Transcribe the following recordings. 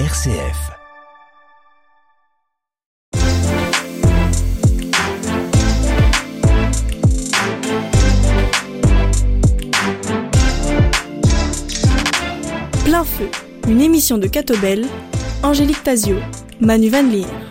RCF. Plein feu, une émission de Catobel, Angélique Tazio, Manu Van Leer.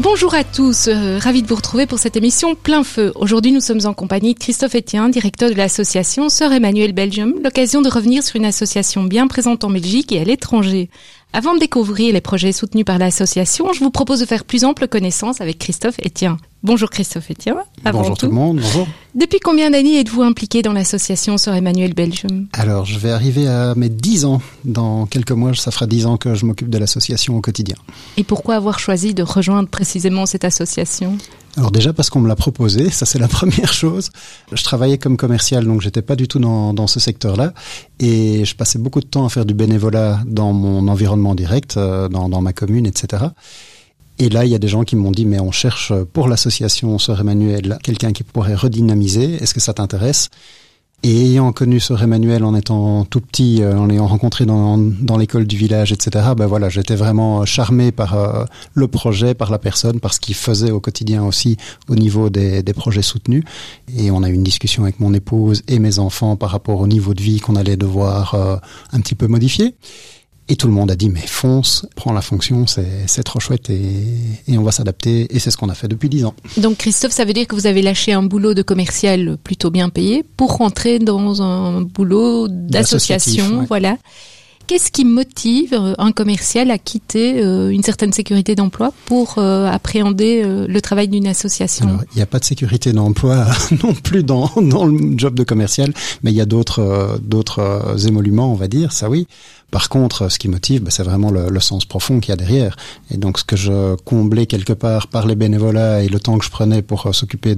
Bonjour à tous, euh, ravi de vous retrouver pour cette émission Plein Feu. Aujourd'hui, nous sommes en compagnie de Christophe Etienne, directeur de l'association Sœur Emmanuel Belgium, l'occasion de revenir sur une association bien présente en Belgique et à l'étranger. Avant de découvrir les projets soutenus par l'association, je vous propose de faire plus ample connaissance avec Christophe Etienne. Bonjour Christophe Etienne. Bonjour tout. le monde, bonjour. Depuis combien d'années êtes-vous impliqué dans l'association Sœur Emmanuel Belgium? Alors, je vais arriver à mes 10 ans. Dans quelques mois, ça fera 10 ans que je m'occupe de l'association au quotidien. Et pourquoi avoir choisi de rejoindre précisément cette association? Alors déjà parce qu'on me l'a proposé, ça c'est la première chose. Je travaillais comme commercial, donc j'étais pas du tout dans, dans ce secteur-là, et je passais beaucoup de temps à faire du bénévolat dans mon environnement direct, euh, dans, dans ma commune, etc. Et là, il y a des gens qui m'ont dit, mais on cherche pour l'association Sœur Emmanuel quelqu'un qui pourrait redynamiser. Est-ce que ça t'intéresse? Et ayant connu Sœur Emmanuel en étant tout petit, euh, en l'ayant rencontré dans, dans l'école du village, etc., ben voilà, j'étais vraiment charmé par euh, le projet, par la personne, par ce qu'il faisait au quotidien aussi au niveau des, des, projets soutenus. Et on a eu une discussion avec mon épouse et mes enfants par rapport au niveau de vie qu'on allait devoir euh, un petit peu modifier. Et tout le monde a dit, mais fonce, prends la fonction, c'est trop chouette et, et on va s'adapter. Et c'est ce qu'on a fait depuis dix ans. Donc Christophe, ça veut dire que vous avez lâché un boulot de commercial plutôt bien payé pour rentrer dans un boulot d'association, voilà. Qu'est-ce qui motive euh, un commercial à quitter euh, une certaine sécurité d'emploi pour euh, appréhender le travail d'une association? Il n'y a pas de sécurité d'emploi non plus dans, dans le job de commercial, mais il y a d'autres d'autres émoluments, on va dire, ça oui. Par contre, ce qui motive, bah, c'est vraiment le, le, sens profond qu'il y a derrière. Et donc, ce que je comblais quelque part par les bénévolats et le temps que je prenais pour euh, s'occuper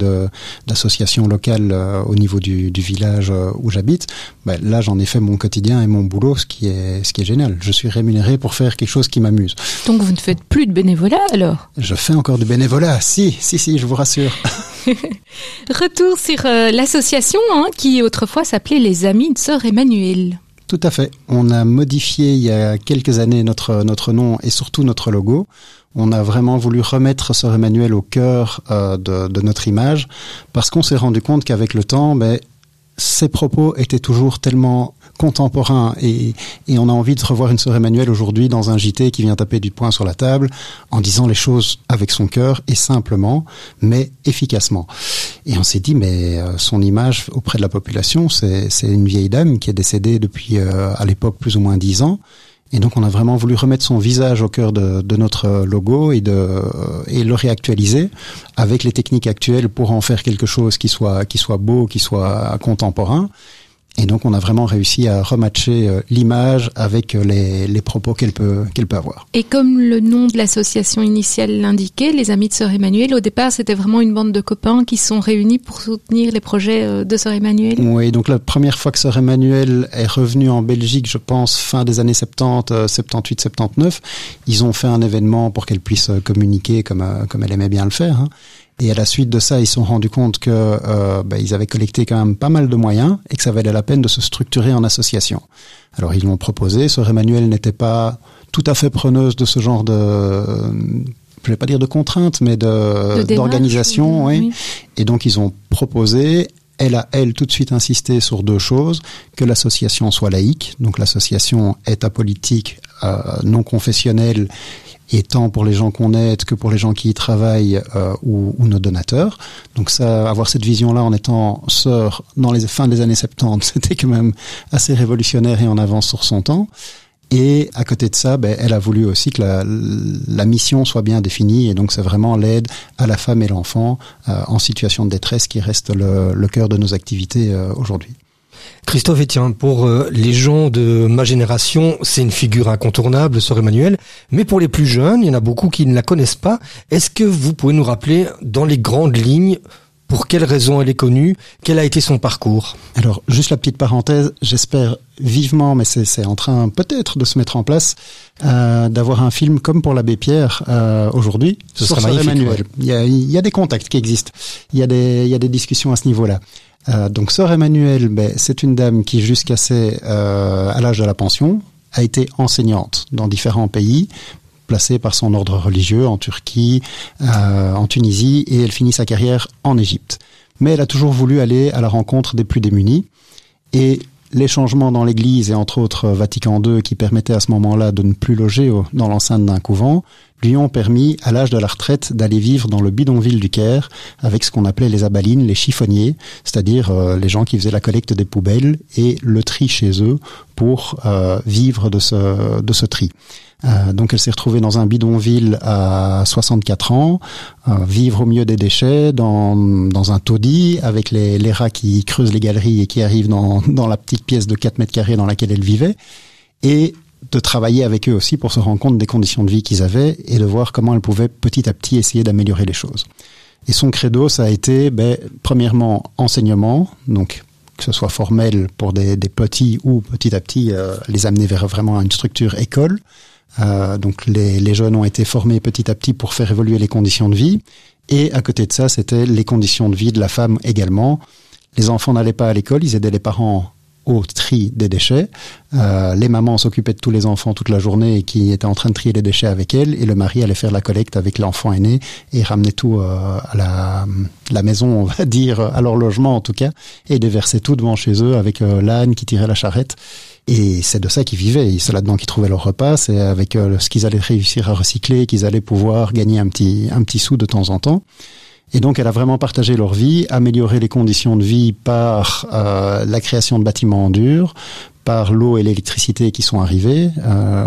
d'associations locales euh, au niveau du, du village euh, où j'habite, bah, là, j'en ai fait mon quotidien et mon boulot, ce qui est ce qui est génial. Je suis rémunéré pour faire quelque chose qui m'amuse. Donc, vous ne faites plus de bénévolat alors? Je fais encore du bénévolat. Si, si, si, je vous rassure. Retour sur l'association hein, qui autrefois s'appelait les Amis de Sœur Emmanuel. Tout à fait. On a modifié il y a quelques années notre notre nom et surtout notre logo. On a vraiment voulu remettre Sœur Emmanuel au cœur euh, de, de, notre image parce qu'on s'est rendu compte qu'avec le temps, ben, ses propos étaient toujours tellement contemporains et, et, on a envie de revoir une sœur Emmanuel aujourd'hui dans un JT qui vient taper du poing sur la table en disant les choses avec son cœur et simplement, mais efficacement. Et on s'est dit, mais euh, son image auprès de la population, c'est une vieille dame qui est décédée depuis euh, à l'époque plus ou moins dix ans. Et donc on a vraiment voulu remettre son visage au cœur de, de notre logo et, de, et le réactualiser avec les techniques actuelles pour en faire quelque chose qui soit, qui soit beau, qui soit contemporain. Et donc, on a vraiment réussi à rematcher euh, l'image avec euh, les, les propos qu'elle peut, qu'elle peut avoir. Et comme le nom de l'association initiale l'indiquait, les Amis de Sœur Emmanuel, au départ, c'était vraiment une bande de copains qui sont réunis pour soutenir les projets euh, de Sœur Emmanuel. Oui, donc la première fois que Sœur Emmanuel est revenue en Belgique, je pense, fin des années 70, 78, 79, ils ont fait un événement pour qu'elle puisse communiquer comme, comme elle aimait bien le faire. Hein. Et à la suite de ça, ils se sont rendus compte que euh, bah, ils avaient collecté quand même pas mal de moyens et que ça valait la peine de se structurer en association. Alors ils l'ont proposé. Sœur Emmanuel n'était pas tout à fait preneuse de ce genre de je vais pas dire de contraintes, mais de d'organisation, oui. oui. Et donc ils ont proposé. Elle a, elle, tout de suite insisté sur deux choses, que l'association soit laïque, donc l'association est apolitique, euh, non confessionnelle, et tant pour les gens qu'on aide que pour les gens qui y travaillent euh, ou, ou, nos donateurs. Donc ça, avoir cette vision-là en étant sœur dans les fins des années 70, c'était quand même assez révolutionnaire et en avance sur son temps. Et à côté de ça, ben, elle a voulu aussi que la, la mission soit bien définie. Et donc, c'est vraiment l'aide à la femme et l'enfant euh, en situation de détresse qui reste le, le cœur de nos activités euh, aujourd'hui. Christophe Etienne, pour euh, les gens de ma génération, c'est une figure incontournable, Sœur Emmanuel. Mais pour les plus jeunes, il y en a beaucoup qui ne la connaissent pas. Est-ce que vous pouvez nous rappeler, dans les grandes lignes, Pour quelles raisons elle est connue? Quel a été son parcours? Alors, juste la petite parenthèse, j'espère vivement, mais c'est en train peut-être de se mettre en place, euh, d'avoir un film comme pour l'abbé Pierre euh, aujourd'hui Ce sur Sœur Emmanuel. Il, y a, il y a des contacts qui existent, il y a des, il y a des discussions à ce niveau-là. Euh, donc Sœur Emmanuel, ben, c'est une dame qui jusqu'à ses, à l'âge de la pension, a été enseignante dans différents pays, placée par son ordre religieux en Turquie, euh, en Tunisie, et elle finit sa carrière en Égypte. Mais elle a toujours voulu aller à la rencontre des plus démunis. Et les changements dans l'Église et entre autres Vatican II qui permettaient à ce moment-là de ne plus loger dans l'enceinte d'un couvent lui ont permis à l'âge de la retraite d'aller vivre dans le bidonville du Caire avec ce qu'on appelait les abalines, les chiffonniers, c'est-à-dire euh, les gens qui faisaient la collecte des poubelles et le tri chez eux pour euh, vivre de ce, de ce tri. Euh, donc elle s'est retrouvée dans un bidonville à 64 ans, euh, vivre au milieu des déchets, dans, dans un taudis, avec les, les, rats qui creusent les galeries et qui arrivent dans, dans la petite pièce de 4 mètres carrés dans laquelle elle vivait, et de travailler avec eux aussi pour se rendre compte des conditions de vie qu'ils avaient et de voir comment elle pouvait petit à petit essayer d'améliorer les choses. Et son credo, ça a été, ben, premièrement, enseignement, donc que ce soit formel pour des, des petits ou petit à petit euh, les amener vers vraiment une structure école, euh, donc les, les, jeunes ont été formés petit à petit pour faire évoluer les conditions de vie. Et à côté de ça, c'était les conditions de vie de la femme également. Les enfants n'allaient pas à l'école, ils aidaient les parents au tri des déchets. Euh, les mamans s'occupaient de tous les enfants toute la journée et qui étaient en train de trier les déchets avec elles. Et le mari allait faire la collecte avec l'enfant aîné et ramener tout euh, à la, la, maison, on va dire, à leur logement en tout cas, et déverser tout devant chez eux avec euh, l'âne qui tirait la charrette. Et c'est de ça qu'ils vivaient. C'est là-dedans qu'ils trouvaient leur repas. C'est avec euh, ce qu'ils allaient réussir à recycler qu'ils allaient pouvoir gagner un petit, un petit sou de temps en temps. Et donc, elle a vraiment partagé leur vie, amélioré les conditions de vie par euh, la création de bâtiments en dur, par l'eau et l'électricité qui sont arrivés. Euh,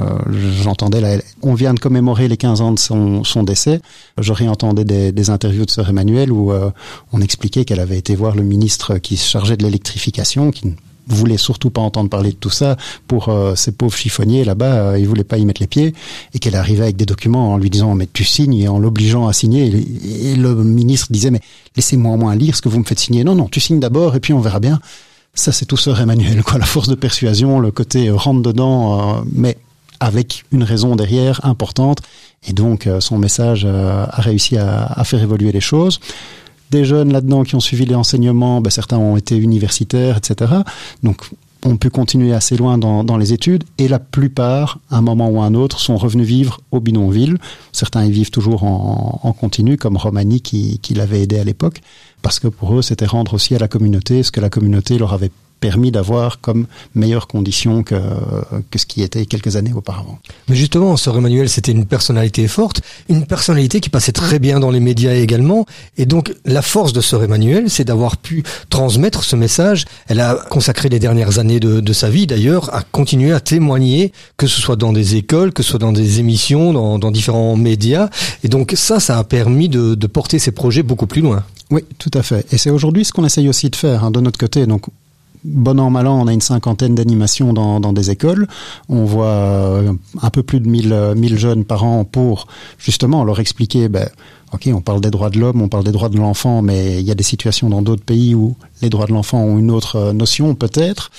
J'entendais, on vient de commémorer les 15 ans de son, son décès. Je réentendais des, des, interviews de sœur Emmanuel où euh, on expliquait qu'elle avait été voir le ministre qui se chargeait de l'électrification, qui voulait surtout pas entendre parler de tout ça pour euh, ces pauvres chiffonniers là-bas, euh, ils voulaient pas y mettre les pieds et qu'elle arrivait avec des documents en lui disant mais tu signes et en l'obligeant à signer et, le ministre disait mais laissez-moi au moins lire ce que vous me faites signer. Non non, tu signes d'abord et puis on verra bien. Ça c'est tout sœur Emmanuel quoi, la force de persuasion, le côté euh, rentre dedans euh, mais avec une raison derrière importante et donc son message a réussi à, à faire évoluer les choses des jeunes là-dedans qui ont suivi les enseignements, ben, certains ont été universitaires, etc. Donc on peut continuer assez loin dans, les études et la plupart, à un moment ou à un autre, sont revenus vivre au bidonville. Certains y vivent toujours en, continu, comme Romani qui l'avait aidé à l'époque, parce que pour eux, c'était rendre aussi à la communauté ce que la communauté leur avait permis d'avoir comme meilleures conditions que, que ce qui était quelques années auparavant. Mais justement, Sœur Emmanuel, c'était une personnalité forte, une personnalité qui passait très bien dans les médias également. Et donc, la force de Sœur Emmanuel, c'est d'avoir pu transmettre ce message. Elle a consacré les dernières années de, de, sa vie, d'ailleurs, à continuer à témoigner, que ce soit dans des écoles, que ce soit dans des émissions, dans, dans différents médias. Et donc, ça, ça a permis de, de porter ses projets beaucoup plus loin. Oui, tout à fait. Et c'est aujourd'hui ce qu'on essaye aussi de faire hein, de notre côté. Donc, bon an, mal an, on a une cinquantaine d'animations dans, dans, des écoles. On voit euh, un peu plus de 1000, 1000 jeunes par an pour justement leur expliquer, ben, ok, on parle des droits de l'homme, on parle des droits de l'enfant, mais il y a des situations dans d'autres pays où les droits de l'enfant ont une autre euh, notion, peut-être.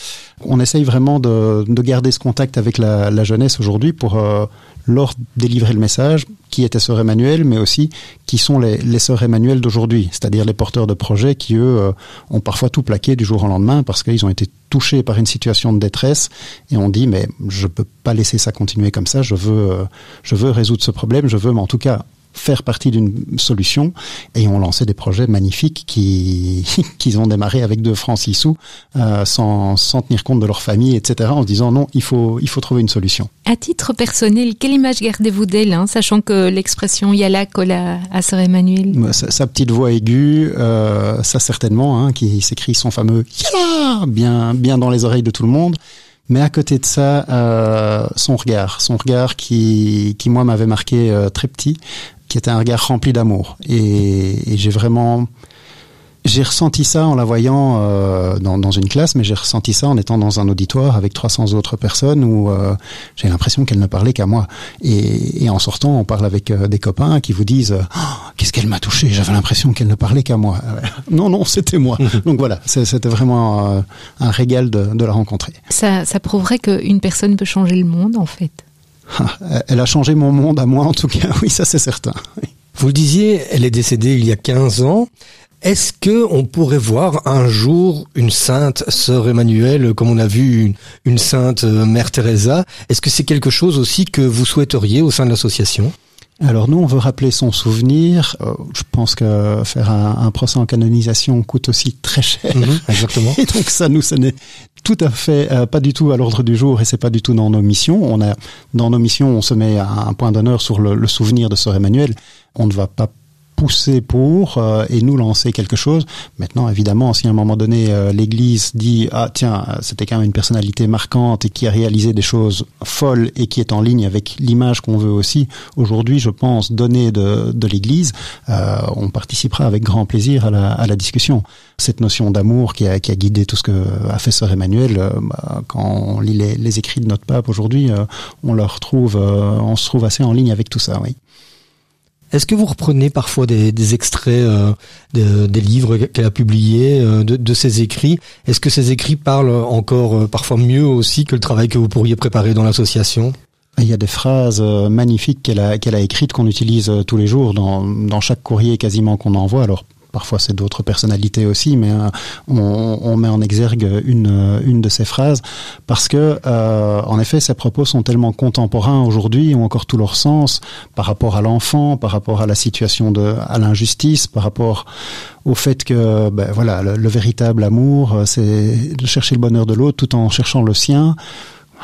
On essaye vraiment de, de, garder ce contact avec la, jeunesse aujourd'hui pour euh, leur délivrer le message, qui était Sœur Emmanuel, mais aussi qui sont les, les Sœurs Emmanuel d'aujourd'hui, c'est-à-dire les porteurs de projets qui, eux, euh, ont parfois tout plaqué du jour au lendemain parce qu'ils ont été touchés par une situation de détresse et on dit mais je peux pas laisser ça continuer comme ça, je veux, euh, je veux résoudre ce problème, je veux, mais en tout cas faire partie d'une solution. Et ont lancé des projets magnifiques qui qu'ils ont démarré avec deux francs six sous euh, sans, sans tenir compte de leur famille etc en se disant non il faut il faut trouver une solution. À titre personnel quelle image gardez-vous d'elle hein, sachant que l'expression Yala colle à, à sœur Emmanuel sa, sa petite voix aiguë euh, ça certainement hein, qui s'écrit son fameux Yala bien bien dans les oreilles de tout le monde. Mais à côté de ça, euh, son regard, son regard qui, qui moi m'avait marqué euh, très petit, qui était un regard rempli d'amour. Et, et j'ai vraiment J'ai ressenti ça en la voyant euh, dans, dans, une classe, mais j'ai ressenti ça en étant dans un auditoire avec 300 autres personnes où euh, j'ai l'impression qu'elle ne parlait qu'à moi. Et, et, en sortant, on parle avec euh, des copains qui vous disent oh, Qu'est-ce qu'elle m'a touché J'avais l'impression qu'elle ne parlait qu'à moi. non, non, c'était moi. Donc voilà, c'était vraiment un régal de, de, la rencontrer. Ça, ça prouverait qu'une personne peut changer le monde, en fait. Elle a changé mon monde à moi, en tout cas. Oui, ça c'est certain. Vous le disiez, elle est décédée il y a 15 ans. Est-ce que on pourrait voir un jour une sainte sœur Emmanuel, comme on a vu une, une sainte euh, mère Teresa? Est-ce que c'est quelque chose aussi que vous souhaiteriez au sein de l'association? Alors nous, on veut rappeler son souvenir. Euh, je pense que faire un, un, procès en canonisation coûte aussi très cher. Mhm, exactement. Et donc ça, nous, ce n'est tout à fait euh, pas du tout à l'ordre du jour et c'est pas du tout dans nos missions. On a dans nos missions, on se met un point d'honneur sur le, le souvenir de Sœur Emmanuel. On ne va pas pousser pour euh, et nous lancer quelque chose. Maintenant, évidemment, si à un moment donné euh, l'Église dit ah tiens c'était quand même une personnalité marquante et qui a réalisé des choses folles et qui est en ligne avec l'image qu'on veut aussi aujourd'hui, je pense donner de, de l'Église, euh, on participera avec grand plaisir à la, à la discussion. Cette notion d'amour qui a, qui a guidé tout ce que a fait Sœur Emmanuel, bah, quand on lit les, les, écrits de notre pape aujourd'hui, on le retrouve, on se trouve assez en ligne avec tout ça, oui. Est-ce que vous reprenez parfois des, extraits euh, de, des livres qu'elle a publiés, euh, de, ses écrits? Est-ce que ces écrits parlent encore euh, parfois mieux aussi que le travail que vous pourriez préparer dans l'association? Il y a des phrases magnifiques qu'elle a, qu'elle a écrites qu'on utilise tous les jours dans, dans chaque courrier quasiment qu'on envoie. Alors parfois c'est d'autres personnalités aussi, mais euh, on, met en exergue une, une de ces phrases parce que, euh, en effet, ces propos sont tellement contemporains aujourd'hui, ont encore tout leur sens par rapport à l'enfant, par rapport à la situation de, à l'injustice, par rapport au fait que, ben, voilà, le, le véritable amour, euh, c'est de chercher le bonheur de l'autre tout en cherchant le sien.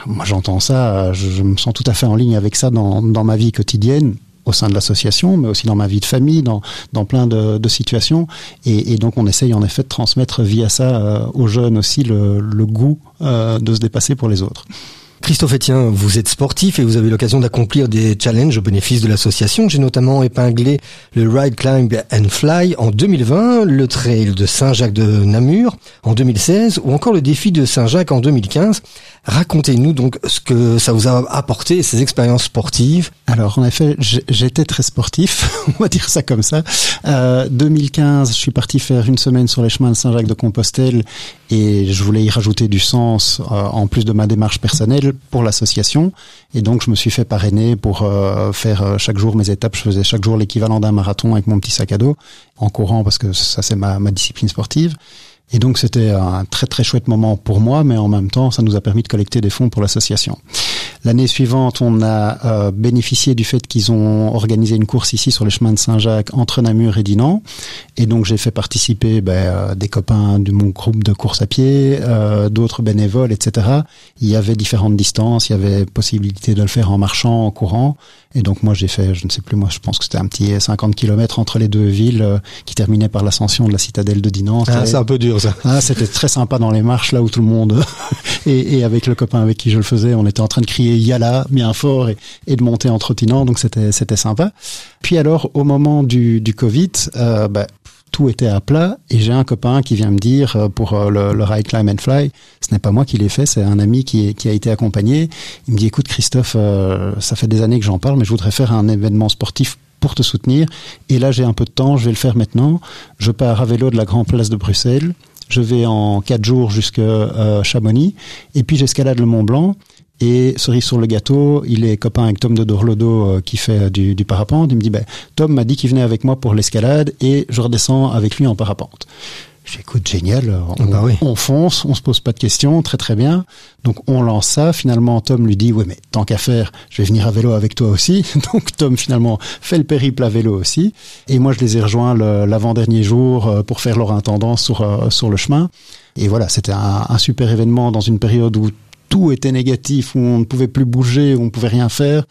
Moi, j'entends ça, je, je, me sens tout à fait en ligne avec ça dans, dans ma vie quotidienne au sein de l'association, mais aussi dans ma vie de famille, dans, dans plein de, de situations. Et, et, donc on essaye en effet de transmettre via ça euh, aux jeunes aussi le, le goût euh, de se dépasser pour les autres. Christophe Etienne, vous êtes sportif et vous avez l'occasion d'accomplir des challenges au bénéfice de l'association. J'ai notamment épinglé le Ride, Climb and Fly en 2020, le Trail de Saint-Jacques de Namur en 2016 ou encore le défi de Saint-Jacques en 2015. Racontez-nous donc ce que ça vous a apporté, ces expériences sportives. Alors en effet, j'étais très sportif, on va dire ça comme ça. Euh, 2015, je suis parti faire une semaine sur les chemins de Saint-Jacques de Compostelle et je voulais y rajouter du sens euh, en plus de ma démarche personnelle pour l'association. Et donc je me suis fait parrainer pour euh, faire euh, chaque jour mes étapes. Je faisais chaque jour l'équivalent d'un marathon avec mon petit sac à dos en courant parce que ça c'est ma, ma discipline sportive. Et donc c'était un très très chouette moment pour moi, mais en même temps, ça nous a permis de collecter des fonds pour l'association. L'année suivante, on a euh, bénéficié du fait qu'ils ont organisé une course ici sur les chemins de Saint-Jacques entre Namur et Dinan. Et donc j'ai fait participer ben, euh, des copains de mon groupe de course à pied, euh, d'autres bénévoles, etc. Il y avait différentes distances, il y avait possibilité de le faire en marchant, en courant. Et donc moi j'ai fait, je ne sais plus, moi je pense que c'était un petit 50 km entre les deux villes euh, qui terminait par l'ascension de la citadelle de Dinan. Ah, c'est un peu dur ça. Ah, c'était très sympa dans les marches là où tout le monde et, et, avec le copain avec qui je le faisais, on était en train de crier Yala bien fort et, et de monter en trottinant, donc c'était c'était sympa. Puis alors au moment du, du Covid, euh, bah, tout était à plat et j'ai un copain qui vient me dire euh, pour euh, le, le ride climb and fly, ce n'est pas moi qui l'ai fait, c'est un ami qui, qui, a été accompagné. Il me dit écoute Christophe, euh, ça fait des années que j'en parle, mais je voudrais faire un événement sportif pour te soutenir. Et là j'ai un peu de temps, je vais le faire maintenant. Je pars à vélo de la Grande Place de Bruxelles. Je vais en quatre jours jusqu'à euh, Chamonix et puis j'escalade le Mont Blanc. Et cerise sur le gâteau, il est copain avec Tom de Dorlodo euh, qui fait du, du, parapente. Il me dit, ben, Tom m'a dit qu'il venait avec moi pour l'escalade et je redescends avec lui en parapente. J'écoute, génial, on, bah oui. on, fonce, on se pose pas de questions, très très bien. Donc on lance ça, finalement Tom lui dit, oui mais tant qu'à faire, je vais venir à vélo avec toi aussi. Donc Tom finalement fait le périple à vélo aussi. Et moi je les ai rejoints l'avant-dernier jour euh, pour faire leur intendance sur, euh, sur le chemin. Et voilà, c'était un, un super événement dans une période où tout était négatif, où on ne pouvait plus bouger, où on ne pouvait rien faire.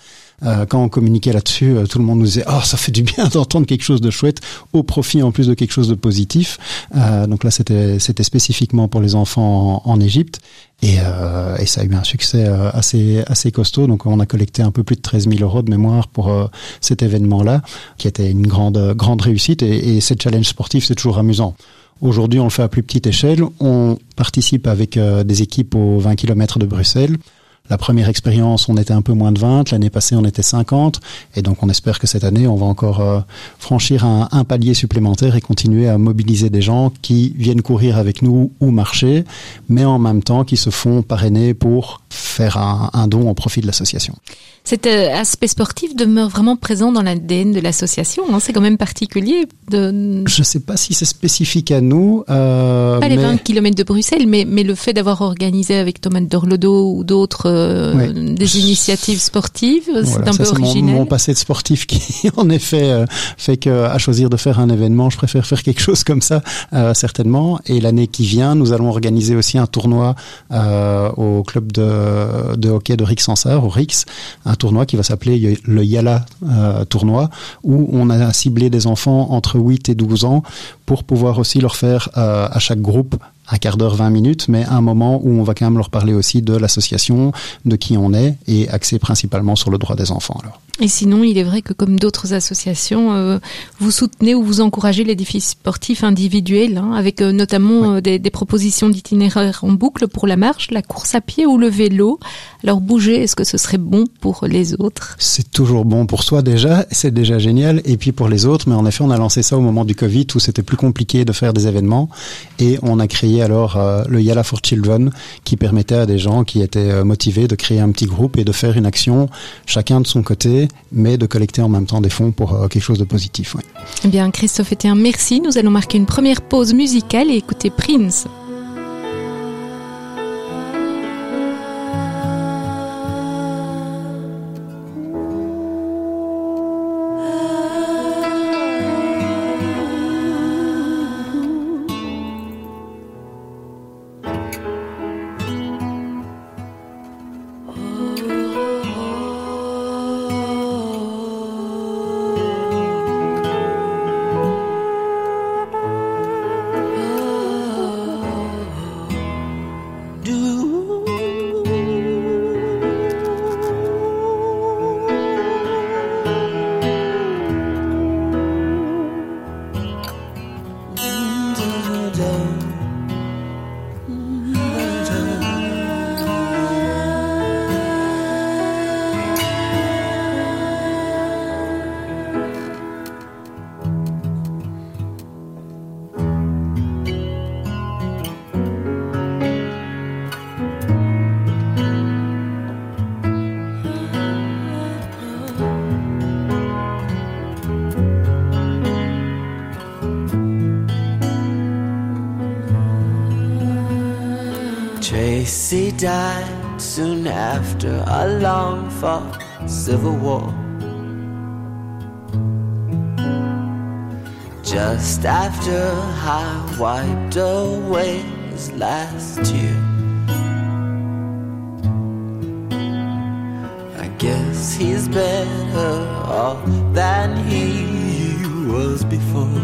Euh, quand on communiquait là-dessus, euh, tout le monde nous disait oh ça fait du bien d'entendre quelque chose de chouette au profit en plus de quelque chose de positif. Euh, donc là c'était spécifiquement pour les enfants en, Égypte et, euh, et, ça a eu un succès euh, assez assez costaud. Donc on a collecté un peu plus de 13 000 euros de mémoire pour cet événement-là, qui était une grande grande réussite. Et, et ces challenges sportifs c'est toujours amusant Aujourd'hui, on le fait à plus petite échelle. On participe avec euh, des équipes aux 20 km de Bruxelles. La première expérience, on était un peu moins de 20. L'année passée, on était 50. Et donc, on espère que cette année, on va encore euh, franchir un, palier supplémentaire et continuer à mobiliser des gens qui viennent courir avec nous ou marcher, mais en même temps qui se font parrainer pour faire un, un don au profit de l'association. Cet euh, aspect sportif demeure vraiment présent dans l'ADN de l'association. Hein. C'est quand même particulier. De... Je ne sais pas si c'est spécifique à nous. Euh, pas les mais... 20 km de Bruxelles, mais, mais le fait d'avoir organisé avec Thomas Dorlodo ou d'autres euh, oui. des initiatives sportives, voilà, c'est un peu original. Mon, mon passé de sportif qui, en effet, euh, fait que à choisir de faire un événement, je préfère faire quelque chose comme ça, certainement. Et l'année qui vient, nous allons organiser aussi un tournoi au club de, de hockey de Rix-Sansard, au Rix, un tournoi qui va s'appeler le Yala euh, tournoi, où on a ciblé des enfants entre 8 et 12 ans pour pouvoir aussi leur faire euh, à chaque groupe un quart d'heure, 20 minutes, mais un moment où on va quand même leur parler aussi de l'association, de qui on est, et axé principalement sur le droit des enfants. Alors. Et sinon, il est vrai que comme d'autres associations, euh, vous soutenez ou vous encouragez les défis sportifs individuels, hein, avec euh, notamment oui. euh, des, des, propositions d'itinéraires en boucle pour la marche, la course à pied ou le vélo. Alors bouger, est-ce que ce serait bon pour les autres? C'est toujours bon pour soi déjà, c'est déjà génial, et puis pour les autres, mais en effet, on a lancé ça au moment du Covid où c'était plus compliqué de faire des événements, et on a créé alors euh, le Yala for Children, qui permettait à des gens qui étaient euh, motivés de créer un petit groupe et de faire une action, chacun de son côté, mais de collecter en même temps des fonds pour euh, quelque chose de positif. Eh bien, Christophe était un merci. Nous allons marquer une première pause musicale et écouter Prince. Tracy died soon after a long fought civil war. Just after I wiped away his last tear. I guess he's better off than he was before.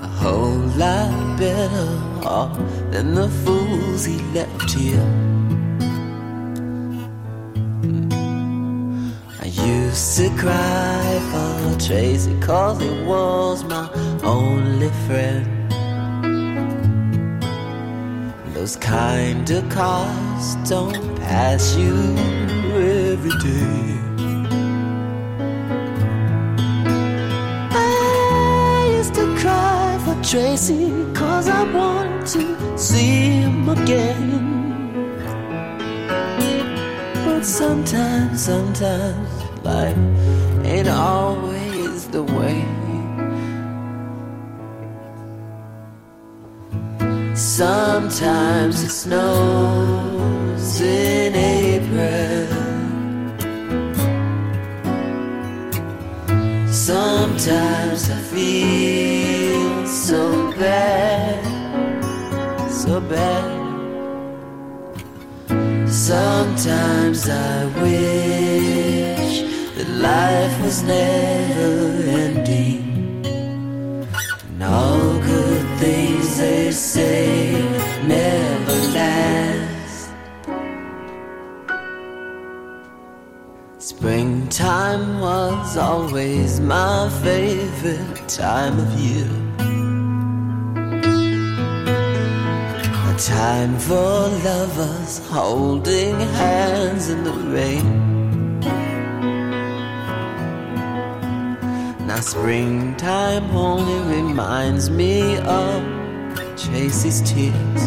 A whole lot better off than the fools he left here. Hmm. I used to cry for Tracy cause he was my only friend. Those kind of cars don't pass you every day. Tracy cause I want to see him again. But sometimes, sometimes life ain't always the way. Sometimes it snows in April. Sometimes so bad. Sometimes I wish that life was never ending. And all good things they say never last. Springtime was always my favorite time of year. Time for lovers holding hands in the rain. Now, springtime only reminds me of Tracy's tears.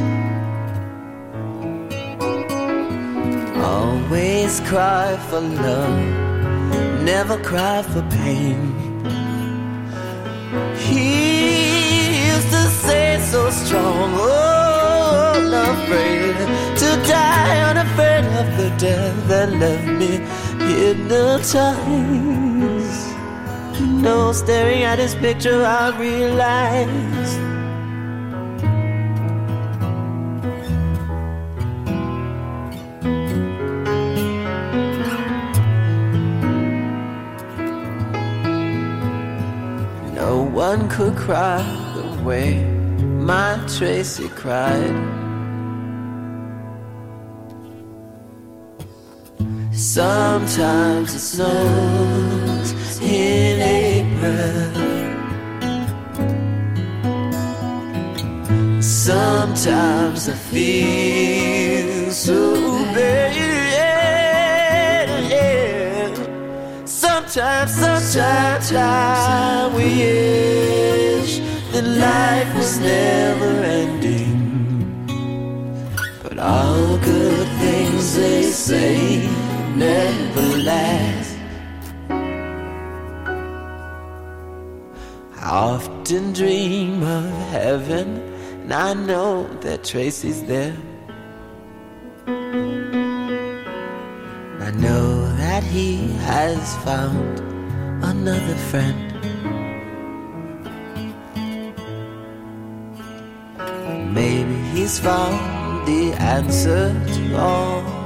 Always cry for love, never cry for pain. He used to say so strong, oh, unafraid to die, unafraid of the death that left me hypnotized. Know, staring at his picture, I realized. No one could cry the way my Tracy cried. Sometimes it snows in April. Sometimes I feel so bad. Sometimes, sometimes I wish that life was never ending. But all good things they say never last. I often dream of heaven, and I know that Tracy's there. I know that he has found another friend. Maybe he's found the answer to all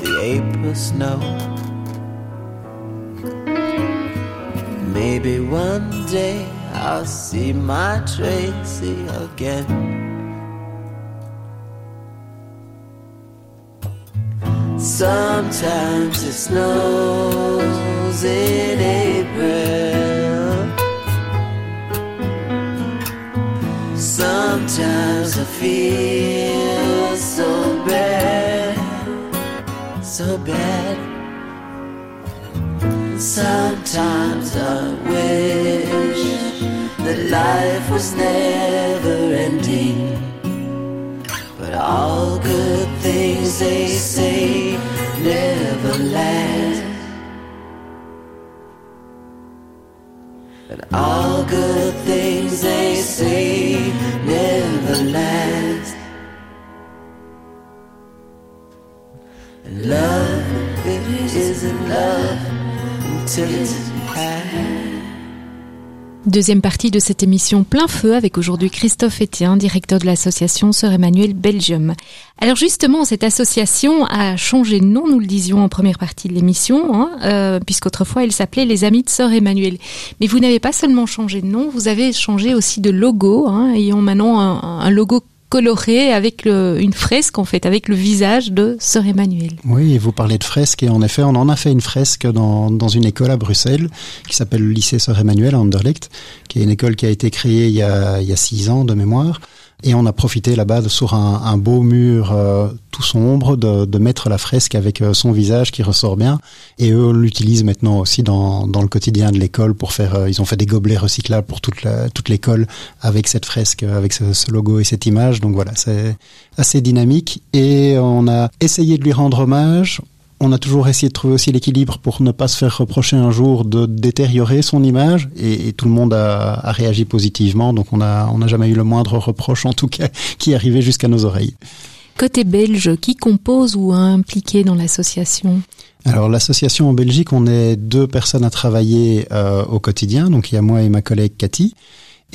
the April snow. Maybe one day I'll see my Tracy again. Sometimes it snows in April. Sometimes I feel so bad, so bad. Sometimes I wish that life was never ending. But all good things they say never last. And all good things they say never last. Deuxième partie de cette émission plein feu avec aujourd'hui Christophe Etienne, directeur de l'association Sœur Emmanuel Belgium. Alors justement, cette association a changé de nom, nous le disions en première partie de l'émission, hein, euh, puisqu'autrefois elle s'appelait les Amis de Sœur Emmanuel. Mais vous n'avez pas seulement changé de nom, vous avez changé aussi de logo, hein, ayant maintenant un, un logo coloré avec une fresque en fait, avec le visage de Sœur Emmanuel. Oui, vous parlez de fresque et en effet, on en a fait une fresque dans, dans une école à Bruxelles qui s'appelle le lycée Sœur Emmanuel à Anderlecht, qui est une école qui a été créée il y a, il y a six ans de mémoire. Et on a profité là-bas sur un, beau mur euh, tout sombre de, de, mettre la fresque avec euh, son visage qui ressort bien. Et eux l'utilisent maintenant aussi dans, dans le quotidien de l'école pour faire. Euh, ils ont fait des gobelets recyclables pour toute la, toute l'école avec cette fresque, avec ce, ce, logo et cette image. Donc voilà, c'est assez dynamique. Et on a essayé de lui rendre hommage on a toujours essayé de trouver aussi l'équilibre pour ne pas se faire reprocher un jour de détériorer son image et, et tout le monde a, a, réagi positivement donc on a on n'a jamais eu le moindre reproche en tout cas qui arrivait jusqu'à nos oreilles. Côté belge, qui compose ou impliqué dans l'association? Alors l'association en Belgique, on est deux personnes à travailler euh, au quotidien, donc il y a moi et ma collègue Cathy.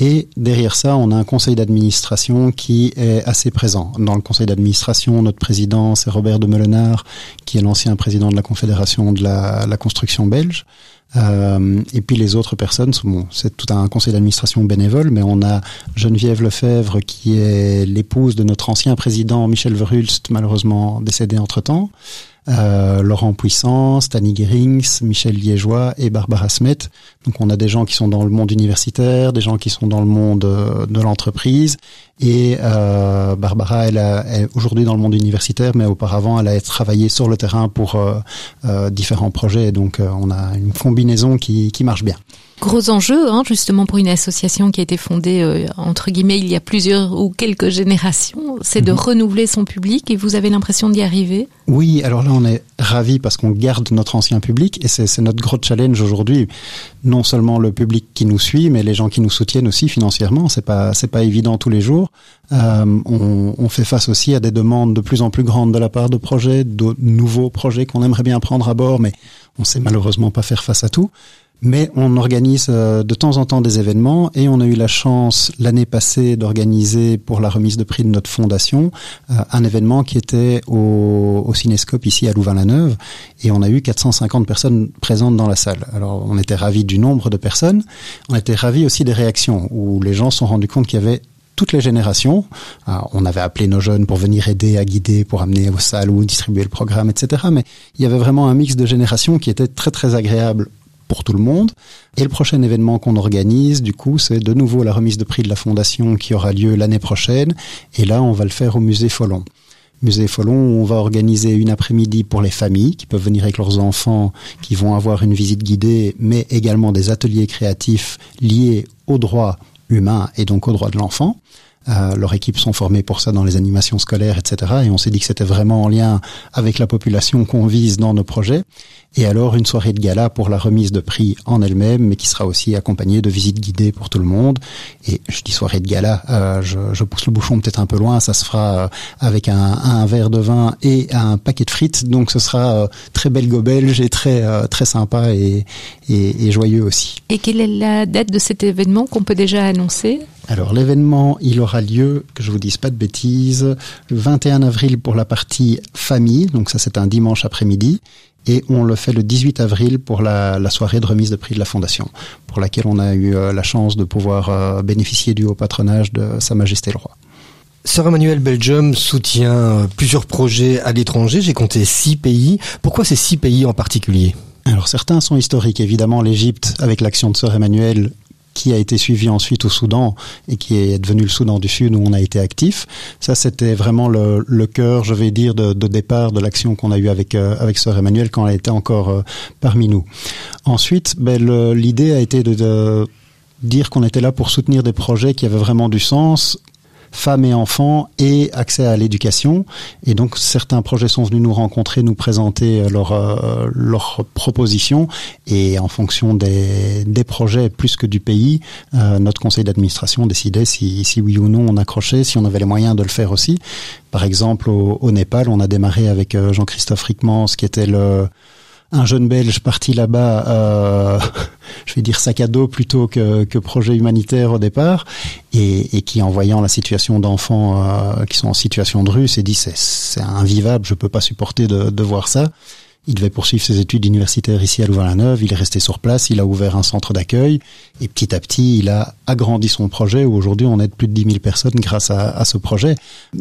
Et derrière ça, on a un conseil d'administration qui est assez présent. Dans le conseil d'administration, notre président, c'est Robert de Meulenard, qui est l'ancien président de la Confédération de la, la construction belge. Euh, et puis les autres personnes, bon, c'est tout un conseil d'administration bénévole, mais on a Geneviève Lefebvre, qui est l'épouse de notre ancien président Michel Verhulst, malheureusement décédé entre-temps. Euh, Laurent Puissance, Tani Gerings, Michel Liégeois et Barbara Smet. Donc on a des gens qui sont dans le monde universitaire, des gens qui sont dans le monde euh, de l'entreprise. Et euh, Barbara, elle, est aujourd'hui dans le monde universitaire, mais auparavant, elle a travaillé sur le terrain pour différents projets. Donc on a une combinaison qui, qui marche bien. Gros enjeu, hein, justement, pour une association qui a été fondée, euh, entre guillemets, il y a plusieurs ou quelques générations, c'est de mhm. renouveler son public et vous avez l'impression d'y arriver? Oui, alors là, on est ravis parce qu'on garde notre ancien public et c'est notre gros challenge aujourd'hui. Non seulement le public qui nous suit, mais les gens qui nous soutiennent aussi financièrement. C'est pas, c'est pas évident tous les jours. Euh, on, on, fait face aussi à des demandes de plus en plus grandes de la part de projets, de nouveaux projets qu'on aimerait bien prendre à bord, mais on sait malheureusement pas faire face à tout. Mais on organise euh, de temps en temps des événements et on a eu la chance l'année passée d'organiser pour la remise de prix de notre fondation euh, un événement qui était au, au Cinescope ici à Louvain-la-Neuve et on a eu 450 personnes présentes dans la salle. Alors on était ravis du nombre de personnes, on était ravis aussi des réactions où les gens se sont rendus compte qu'il y avait toutes les générations. on avait appelé nos jeunes pour venir aider à guider, pour amener aux salles ou distribuer le programme, etc. Mais il y avait vraiment un mix de générations qui était très très agréable pour tout le monde. Et le prochain événement qu'on organise, du coup, c'est de nouveau la remise de prix de la fondation qui aura lieu l'année prochaine. Et là, on va le faire au musée Follon. Musée Follon, on va organiser une après-midi pour les familles qui peuvent venir avec leurs enfants, qui vont avoir une visite guidée, mais également des ateliers créatifs liés aux droits humains et donc aux droits de l'enfant. Euh, leurs équipes sont formées pour ça dans les animations scolaires, etc. Et on s'est dit que c'était vraiment en lien avec la population qu'on vise dans nos projets. Et alors une soirée de gala pour la remise de prix en elle-même, mais qui sera aussi accompagnée de visites guidées pour tout le monde. Et je dis soirée de gala, euh, je, je, pousse le bouchon peut-être un peu loin. Ça se fera euh, avec un, un, verre de vin et un paquet de frites. Donc ce sera euh, très belgo-belge et très très sympa et, et, et joyeux aussi. Et quelle est la date de cet événement qu'on peut déjà annoncer? Alors l'événement, il aura lieu, que je vous dise pas de bêtises, le 21 avril pour la partie famille, donc ça c'est un dimanche après-midi, et on le fait le 18 avril pour la, soirée de remise de prix de la Fondation, pour laquelle on a eu euh, la chance de pouvoir euh, bénéficier du haut patronage de Sa Majesté le Roi. Sœur Emmanuel Belgium soutient euh, plusieurs projets à l'étranger, j'ai compté six pays. Pourquoi ces six pays en particulier? Alors certains sont historiques, évidemment l'Égypte avec l'action de Sœur Emmanuel qui a été suivi ensuite au Soudan et qui est devenu le Soudan du Sud où on a été actif. Ça, c'était vraiment le, le cœur, je vais dire, de, de départ de l'action qu'on a eue avec euh, avec Sœur Emmanuel quand elle était encore euh, parmi nous. Ensuite, ben, l'idée a été de, de dire qu'on était là pour soutenir des projets qui avaient vraiment du sens, femmes et enfants et accès à l'éducation. Et donc certains projets sont venus nous rencontrer, nous présenter euh, leurs euh, leurs propositions et en fonction des, des projets plus que du pays, euh, notre conseil d'administration décidait si, si oui ou non on accrochait, si on avait les moyens de le faire aussi. Par exemple au, au Népal, on a démarré avec Jean-Christophe Rickmans qui était le un jeune Belge parti là-bas, euh, je vais dire sac à dos plutôt que, que projet humanitaire au départ, et, qui en voyant la situation d'enfants euh, qui sont en situation de rue s'est dit c'est invivable, je peux pas supporter de, de voir ça. Il devait poursuivre ses études universitaires ici à Louvain-la-Neuve. Il est resté sur place. Il a ouvert un centre d'accueil. Et petit à petit, il a agrandi son projet où aujourd'hui on aide plus de 10 000 personnes grâce à, ce projet.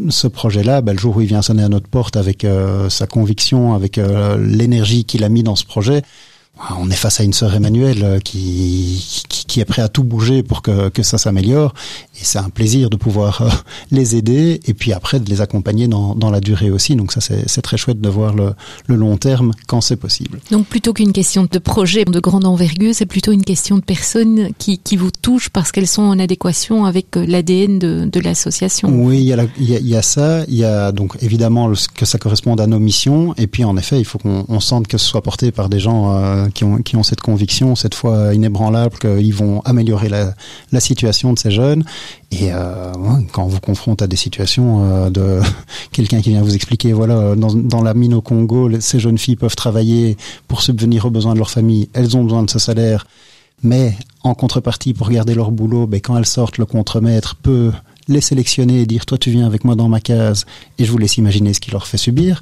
Ce projet-là, ben, le jour où il vient sonner à notre porte avec euh, sa conviction, avec euh, l'énergie qu'il a mis dans ce projet, on est face à une sœur Emmanuelle euh, qui, qui, est prêt à tout bouger pour que, que ça s'améliore. Et c'est un plaisir de pouvoir euh, les aider et puis après de les accompagner dans, dans la durée aussi. Donc ça, c'est très chouette de voir le, le long terme quand c'est possible. Donc plutôt qu'une question de projet de grande envergure, c'est plutôt une question de personnes qui, qui vous touchent parce qu'elles sont en adéquation avec euh, l'ADN de, de l'association. Oui, il y, a il, y a, il y, a ça. Il y a donc évidemment que ça corresponde à nos missions. Et puis en effet, il faut qu'on sente que ce soit porté par des gens qui, ont, qui ont cette conviction, cette fois inébranlable, qu'ils vont améliorer la, la situation de ces jeunes. Et euh, quand on vous confronte à des situations euh, de quelqu'un qui vient vous expliquer, voilà, dans, dans la mine au Congo, ces jeunes filles peuvent travailler pour subvenir aux besoins de leur famille, elles ont besoin de ce salaire, mais en contrepartie, pour garder leur boulot, ben, quand elles sortent, le contremaître peut les sélectionner et dire toi tu viens avec moi dans ma case et je vous laisse imaginer ce qu'il leur fait subir.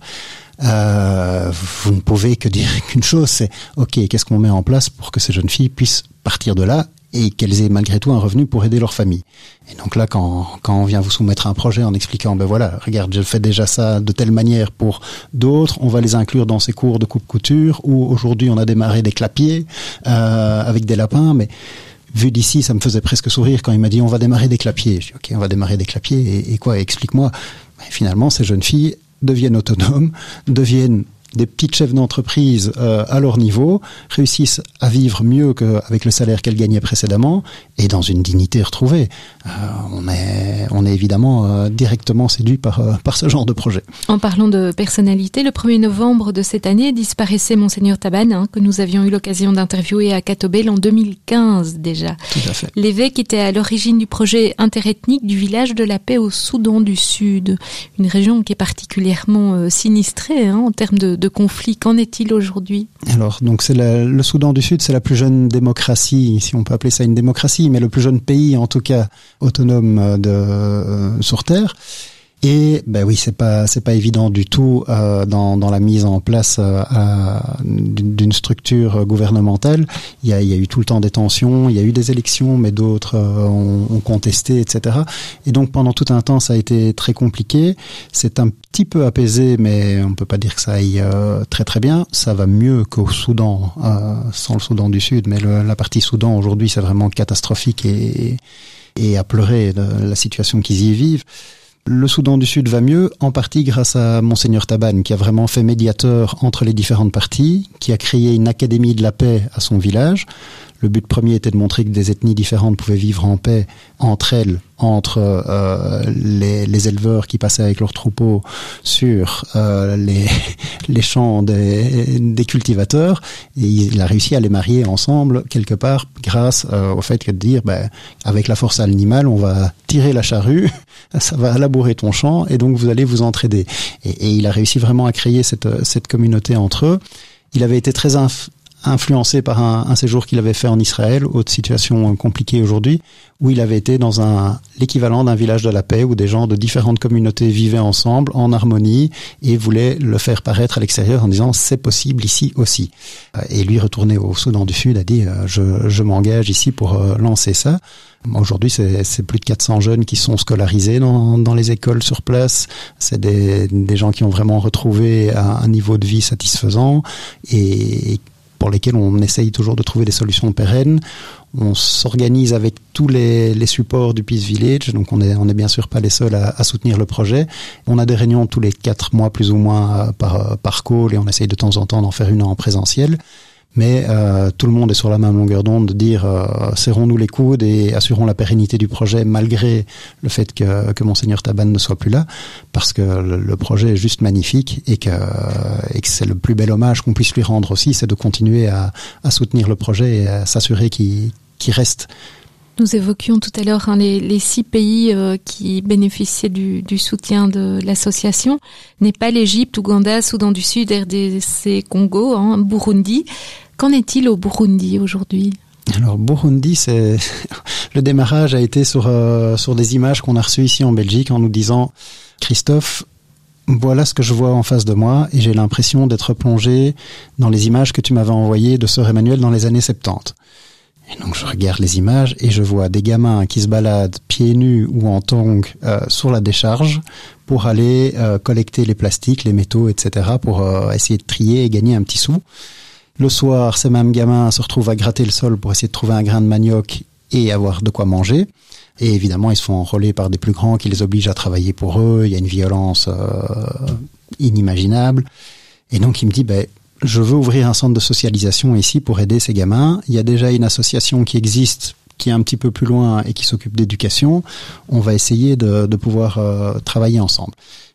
Euh, vous ne pouvez que dire qu'une chose, c'est ok, qu'est-ce qu'on met en place pour que ces jeunes filles puissent partir de là et qu'elles aient malgré tout un revenu pour aider leur famille? Et donc là, quand, quand on vient vous soumettre un projet en expliquant, ben voilà, regarde, je fais déjà ça de telle manière pour d'autres, on va les inclure dans ces cours de coupe-couture, ou aujourd'hui on a démarré des clapiers euh, avec des lapins, mais vu d'ici, ça me faisait presque sourire quand il m'a dit on va démarrer des clapiers. Je dis ok, on va démarrer des clapiers, et, et quoi Explique-moi. Finalement, ces jeunes filles deviennent autonomes, deviennent des petites chefs d'entreprise euh, à leur niveau réussissent à vivre mieux qu'avec le salaire qu'elles gagnaient précédemment et dans une dignité retrouvée. Euh, on, est, on est évidemment euh, directement séduit par, par ce genre de projet. En parlant de personnalité, le 1er novembre de cette année disparaissait Monseigneur Taban, hein, que nous avions eu l'occasion d'interviewer à Catobel en 2015 déjà. Tout à fait. L'évêque était à l'origine du projet interethnique du village de la paix au Soudan du Sud, une région qui est particulièrement sinistrée hein, en termes de, de conflits. Qu'en est-il aujourd'hui? Alors, donc c'est le Soudan du Sud, c'est la plus jeune démocratie, si on peut appeler ça une démocratie, mais le plus jeune pays, en tout cas autonome euh, euh, sur Terre. Et ben oui, c'est pas c'est pas évident du tout euh, dans, dans la mise en place euh, d'une structure gouvernementale. Il y, a, il y a eu tout le temps des tensions, il y a eu des élections, mais d'autres euh, ont, ont contesté, etc. Et donc pendant tout un temps, ça a été très compliqué. C'est un petit peu apaisé, mais on peut pas dire que ça aille euh, très très bien. Ça va mieux qu'au Soudan, euh, sans le Soudan du Sud, mais le- la partie Soudan aujourd'hui, c'est vraiment catastrophique et, et à pleurer de la situation qu'ils y vivent. Le Soudan du Sud va mieux, en partie grâce à Monseigneur Taban, qui a vraiment fait médiateur entre les différentes parties, qui a créé une académie de la paix à son village. Le but premier était de montrer que des ethnies différentes pouvaient vivre en paix entre elles, entre euh, les, éleveurs qui passaient avec leurs troupeaux sur euh, les, champs des, des cultivateurs. Il a réussi à les marier ensemble quelque part grâce euh, au fait que de dire, ben, avec la force animale, on va tirer la charrue, ça va labourer ton champ et donc vous allez vous entraider. Et, il a réussi vraiment à créer cette, cette communauté entre eux. Il avait été très influencé par un, un séjour qu'il avait fait en Israël, autre situation compliquée aujourd'hui, où il avait été dans un l'équivalent d'un village de la paix où des gens de différentes communautés vivaient ensemble en harmonie et voulaient le faire paraître à l'extérieur en disant c'est possible ici aussi. Euh, Et lui retourné au Soudan du Sud a dit euh, je, je m'engage ici pour euh, lancer ça. Aujourd'hui, c'est plus de 400 jeunes qui sont scolarisés dans, dans les écoles sur place. C'est des, des gens qui ont vraiment retrouvé un niveau de vie satisfaisant et pour lesquels on essaye toujours de trouver des solutions pérennes. On s'organise avec tous les, les supports du Peace Village, donc on est, on est bien sûr pas les seuls à, à soutenir le projet. On a des réunions tous les quatre mois plus ou moins euh, par, par call et on essaye de temps en temps d'en faire une en présentiel. Mais euh, tout le monde est sur la même longueur d'onde de dire euh, serrons-nous les coudes et assurons la pérennité du projet malgré le fait que, que monseigneur Taban ne soit plus là, parce que le, projet est juste magnifique et que, et que c'est le plus bel hommage qu'on puisse lui rendre aussi, c'est de continuer à, à soutenir le projet et à s'assurer qu'il qu'il reste. Nous évoquions tout à l'heure hein, les, six pays euh, qui bénéficiaient du, du soutien de l'association. Népal, Égypte, Ouganda, Soudan du Sud, RDC, Congo, hein, Burundi. Qu'en est-il au Burundi aujourd'hui? Alors Burundi, c'est le démarrage a été sur euh, sur des images qu'on a reçues ici en Belgique en nous disant Christophe, voilà ce que je vois en face de moi et j'ai l'impression d'être plongé dans les images que tu m'avais envoyées de sœur Emmanuel dans les années 70. Et donc je regarde les images et je vois des gamins qui se baladent pieds nus ou en tongs euh, sur la décharge pour aller euh, collecter les plastiques, les métaux, etc. pour euh, essayer de trier et gagner un petit sou. Le soir, ces mêmes gamins se retrouvent à gratter le sol pour essayer de trouver un grain de manioc et avoir de quoi manger. Et évidemment, ils se font enrôler par des plus grands qui les obligent à travailler pour eux. Il y a une violence euh, inimaginable. Et donc, il me dit, ben, je veux ouvrir un centre de socialisation ici pour aider ces gamins. Il y a déjà une association qui existe qui est un petit peu plus loin et qui s'occupe d'éducation. On va essayer de, de pouvoir euh, travailler ensemble.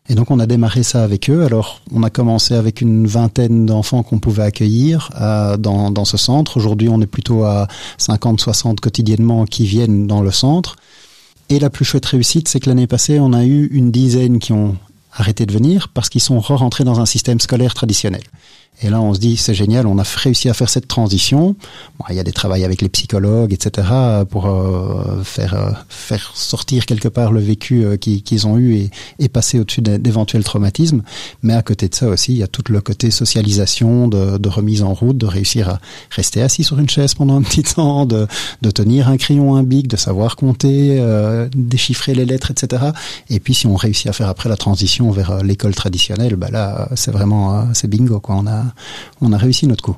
Et donc on a démarré ça avec eux. Alors on a commencé avec une vingtaine d'enfants qu'on pouvait accueillir euh, dans, dans ce centre. Aujourd'hui on est plutôt à 50-60 quotidiennement qui viennent dans le centre. Et la plus chouette réussite, c'est que l'année passée, on a eu une dizaine qui ont arrêté de venir parce qu'ils sont re-rentrés dans un système scolaire traditionnel. Et là, on se dit, c'est génial, on a réussi à faire cette transition. Bon, il y a des travaux avec les psychologues, etc., pour euh, faire euh, faire sortir quelque part le vécu euh, qu'ils ont eu et, et passer au-dessus d'éventuels traumatismes. Mais à côté de ça aussi, il y a tout le côté socialisation, de, de, remise en route, de réussir à rester assis sur une chaise pendant un petit temps, de, de tenir un crayon, un bic, de savoir compter, déchiffrer les lettres, etc. Et puis, si on réussit à faire après la transition vers l'école traditionnelle, bah là, c'est vraiment, c'est bingo, quoi. On a on a réussi notre coup.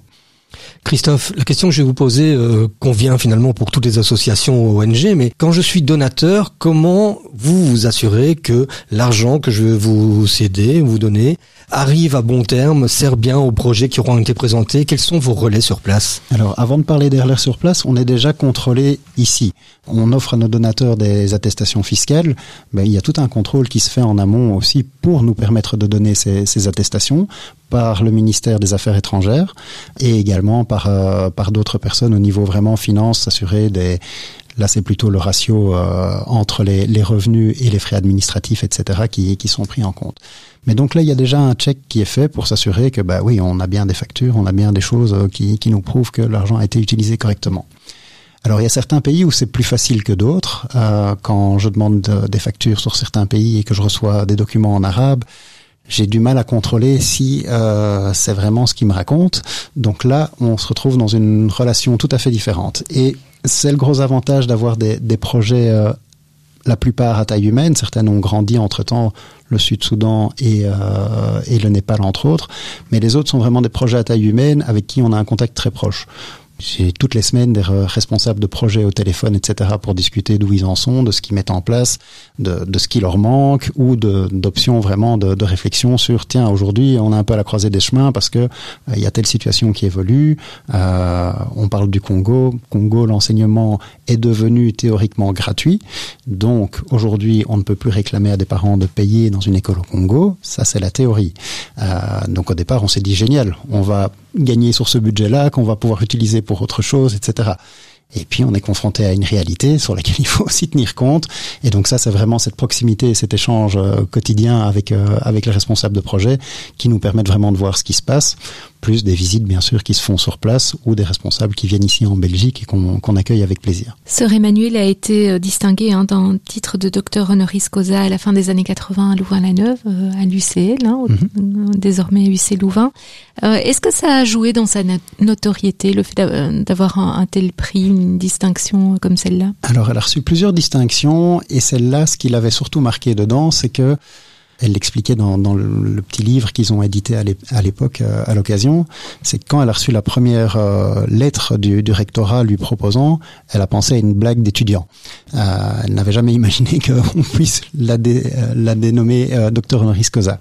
Christophe, la question que je vais vous poser euh, convient finalement pour toutes les associations ONG, mais quand je suis donateur, comment vous vous assurez que l'argent que je vais vous céder, vous donner, arrive à bon terme, sert bien aux projets qui auront été présentés Quels sont vos relais sur place? Alors, avant de parler des relais sur place, on est déjà contrôlé ici. On offre à nos donateurs des attestations fiscales. Ben, il y a tout un contrôle qui se fait en amont aussi pour nous permettre de donner ces, ces attestations par le ministère des Affaires étrangères et également par, euh, par d'autres personnes au niveau vraiment finance, s'assurer des... Là, c'est plutôt le ratio euh, entre les, les, revenus et les frais administratifs, etc., qui, qui sont pris en compte. Mais donc là, il y a déjà un check qui est fait pour s'assurer que, bah oui, on a bien des factures, on a bien des choses euh, qui, qui nous prouvent que l'argent a été utilisé correctement. Alors il y a certains pays où c'est plus facile que d'autres. Euh, quand je demande des factures sur certains pays et que je reçois des documents en arabe, j'ai du mal à contrôler si euh, c'est vraiment ce qu'il me raconte. Donc là, on se retrouve dans une relation tout à fait différente. Et c'est le gros avantage d'avoir des, des, projets, euh, la plupart à taille humaine. Certains ont grandi entre-temps, le Sud-Soudan et, euh, et le Népal, entre autres. Mais les autres sont vraiment des projets à taille humaine avec qui on a un contact très proche. J'ai toutes les semaines des responsables de projets au téléphone, etc., pour discuter d'où ils en sont, de ce qu'ils mettent en place, de, ce qui leur manque, ou d'options vraiment de, réflexion sur tiens aujourd'hui on a un peu à la croisée des chemins parce que euh, il y a telle situation qui évolue. Euh, on parle du Congo. Congo, l'enseignement est devenu théoriquement gratuit, donc aujourd'hui on ne peut plus réclamer à des parents de payer dans une école au Congo. Ça c'est la théorie. Euh, donc au départ on s'est dit génial, on va gagner sur ce budget-là, qu'on va pouvoir utiliser pour autre chose, etc. Et puis on est confronté à une réalité sur laquelle il faut aussi tenir compte. Et donc ça, c'est vraiment cette proximité, cet échange euh, quotidien avec euh, avec les responsables de projet qui nous permettent vraiment de voir ce qui se passe plus des visites bien sûr qui se font sur place ou des responsables qui viennent ici en Belgique et qu'on qu accueille avec plaisir. Sœur Emmanuel a été euh, distingué hein, dans le titre de docteur honoris causa à la fin des années 80 à Louvain-la-Neuve, euh, à l'UCL, hein, mm -hmm. désormais UC Louvain. Euh, Est-ce que ça a joué dans sa notoriété, le fait d'avoir un, un, tel prix, une distinction comme celle-là? Alors elle a reçu plusieurs distinctions et celle-là, ce qui l'avait surtout marqué dedans, c'est que elle l'expliquait dans, dans le, petit livre qu'ils ont édité à l'époque euh, à l'occasion, c'est que quand elle a reçu la première euh, lettre du, du, rectorat lui proposant, elle a pensé à une blague d'étudiant. Euh, elle n'avait jamais imaginé qu'on puisse la, dé, la dénommer docteur honoris causa.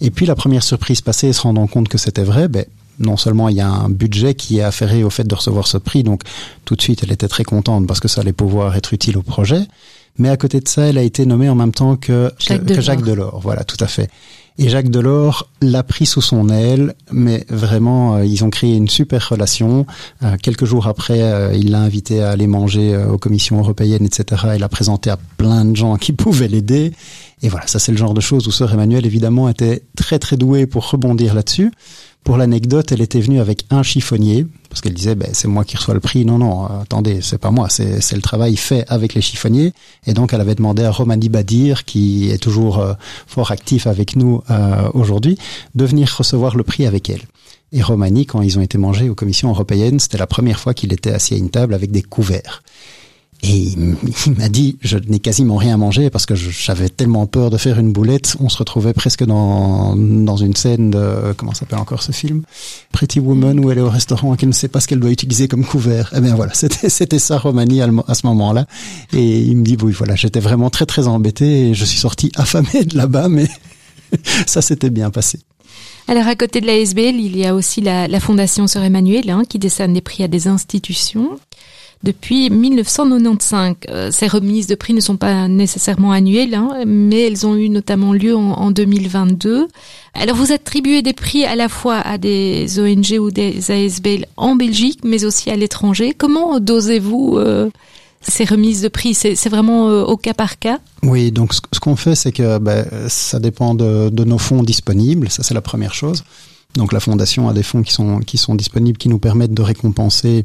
Et puis la première surprise passée, se rendant compte que c'était vrai, ben, non seulement il y a un budget qui est affairé au fait de recevoir ce prix, donc tout de suite elle était très contente parce que ça allait pouvoir être utile au projet, mais à côté de ça, elle a été nommée en même temps que Jacques, que, Delors. que Jacques Delors. Voilà, tout à fait. Et Jacques Delors l'a pris sous son aile, mais vraiment, euh, ils ont créé une super relation. Euh, quelques jours après, euh, il l'a invité à aller manger aux commissions européennes, etc. Il l'a présenté à plein de gens qui pouvaient l'aider. Et voilà, ça c'est le genre de choses où Sœur Emmanuel, évidemment, était très très douée pour rebondir là-dessus. Pour l'anecdote, elle était venue avec un chiffonnier parce qu'elle disait ben, c'est moi qui reçois le prix. Non non, attendez, c'est pas moi, c'est c'est le travail fait avec les chiffonniers. Et donc elle avait demandé à Romani Badir, qui est toujours euh, fort actif avec nous euh, aujourd'hui, de venir recevoir le prix avec elle. Et Romani, quand ils ont été mangés aux commissions européennes, c'était la première fois qu'il était assis à une table avec des couverts. Et il, m'a dit, je n'ai quasiment rien mangé parce que j'avais tellement peur de faire une boulette. On se retrouvait presque dans, dans une scène de, comment s'appelle encore ce film? Pretty Woman où elle est au restaurant et qu'elle ne sait pas ce qu'elle doit utiliser comme couvert. Eh bien voilà, c'était, c'était ça Romani à, ce moment-là. Et il me dit, oui, voilà, j'étais vraiment très très embêté et je suis sorti affamé de là-bas, mais ça s'était bien passé. Alors à côté de la SBL, il y a aussi la, la Fondation Sœur Emmanuel hein, qui décerne des prix à des institutions depuis 1995. Euh, ces remises de prix ne sont pas nécessairement annuelles, hein, mais elles ont eu notamment lieu en, en, 2022. Alors vous attribuez des prix à la fois à des ONG ou des ASBL en Belgique, mais aussi à l'étranger. Comment dosez-vous euh, ces remises de prix? C'est vraiment euh, au cas par cas? Oui, donc ce, qu'on fait, c'est que ben, ça dépend de, nos fonds disponibles, ça c'est la première chose. Donc la fondation a des fonds qui sont disponibles qui nous permettent de récompenser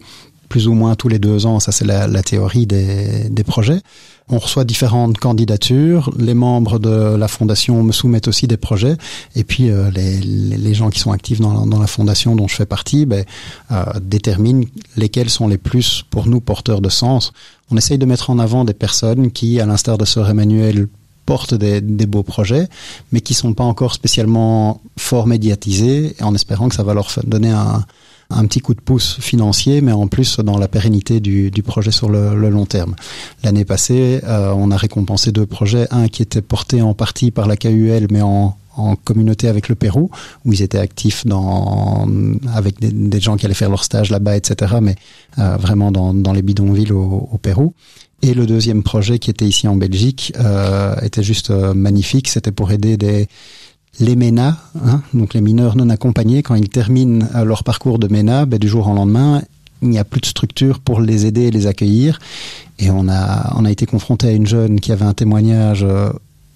plus ou moins tous les deux ans, ça c'est la, la, théorie des, des, projets. On reçoit différentes candidatures, les membres de la fondation me soumettent aussi des projets, et puis euh, les, les, gens qui sont actifs dans, dans, la fondation dont je fais partie ben, euh, déterminent lesquels sont les plus pour nous porteurs de sens. On essaye de mettre en avant des personnes qui, à l'instar de Sœur Emmanuel, portent des, des, beaux projets, mais qui sont pas encore spécialement fort médiatisés, en espérant que ça va leur donner un, un petit coup de pouce financier, mais en plus dans la pérennité du, du projet sur le, le, long terme. L'année passée, euh, on a récompensé deux projets, un qui était porté en partie par la KUL, mais en, en communauté avec le Pérou, où ils étaient actifs dans, avec des, des gens qui allaient faire leur stage là-bas, etc., mais euh, vraiment dans, dans, les bidonvilles au, au, Pérou. Et le deuxième projet qui était ici en Belgique euh, était juste euh, magnifique. C'était pour aider des, les MENA, hein, donc les mineurs non accompagnés, quand ils terminent euh, leur parcours de MENA, ben, du jour au lendemain, il n'y a plus de structure pour les aider et les accueillir. Et on a, on a été confronté à une jeune qui avait un témoignage euh,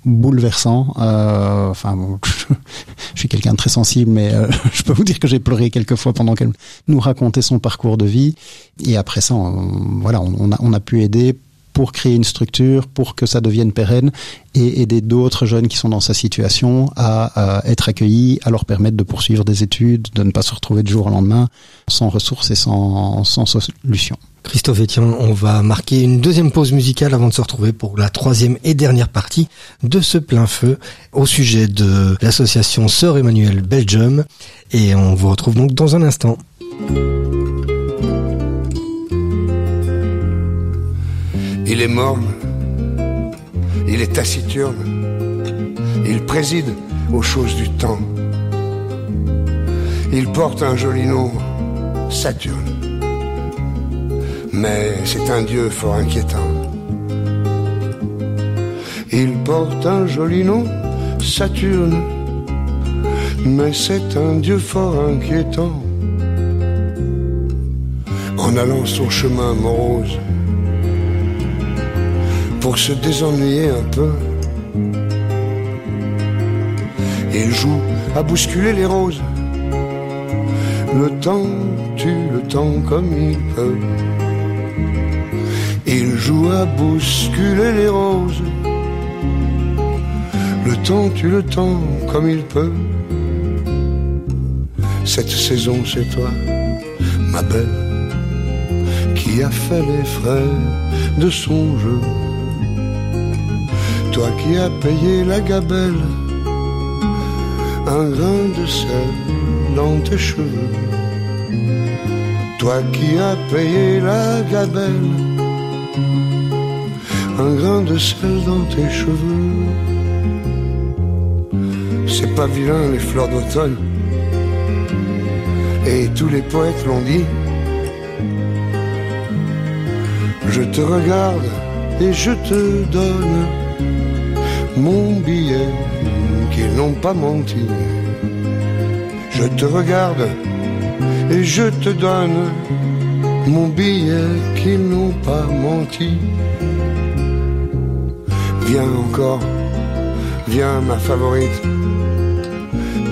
bouleversant. Euh, enfin, je suis quelqu'un de très sensible, mais je peux vous dire que j'ai pleuré quelques fois pendant qu'elle nous racontait son parcours de vie. Et après ça, voilà, on, a, on a pu aider pour créer une structure, pour que ça devienne pérenne et aider d'autres jeunes qui sont dans sa situation à, être accueillis, à leur permettre de poursuivre des études, de ne pas se retrouver du jour au lendemain sans ressources et sans, sans solution. Christophe Etienne, on va marquer une deuxième pause musicale avant de se retrouver pour la troisième et dernière partie de ce plein feu au sujet de l'association Sœur Emmanuel Belgium et on vous retrouve donc dans un instant. Il est morne, il est taciturne, il préside aux choses du temps. Il porte un joli nom, Saturne. Mais c'est un dieu fort inquiétant. Il porte un joli nom, Saturne. Mais c'est un dieu fort inquiétant. En allant son chemin morose, pour se désennuyer un peu. Il joue à bousculer les roses. Le temps tue le temps comme il peut. Il joue à bousculer les roses. Le temps tue le temps comme il peut. Cette saison, c'est toi, ma belle, qui a fait les frais de son jeu toi qui as payé la gabelle, un grain de sel dans tes cheveux. Toi qui as payé la gabelle, un grain de sel dans tes cheveux. C'est pas vilain les fleurs d'automne, et tous les poètes l'ont dit. Je te regarde et je te donne mon billet qu'ils n'ont pas menti. Je te regarde et je te donne mon billet qu'ils n'ont pas menti. Viens encore, viens ma favorite,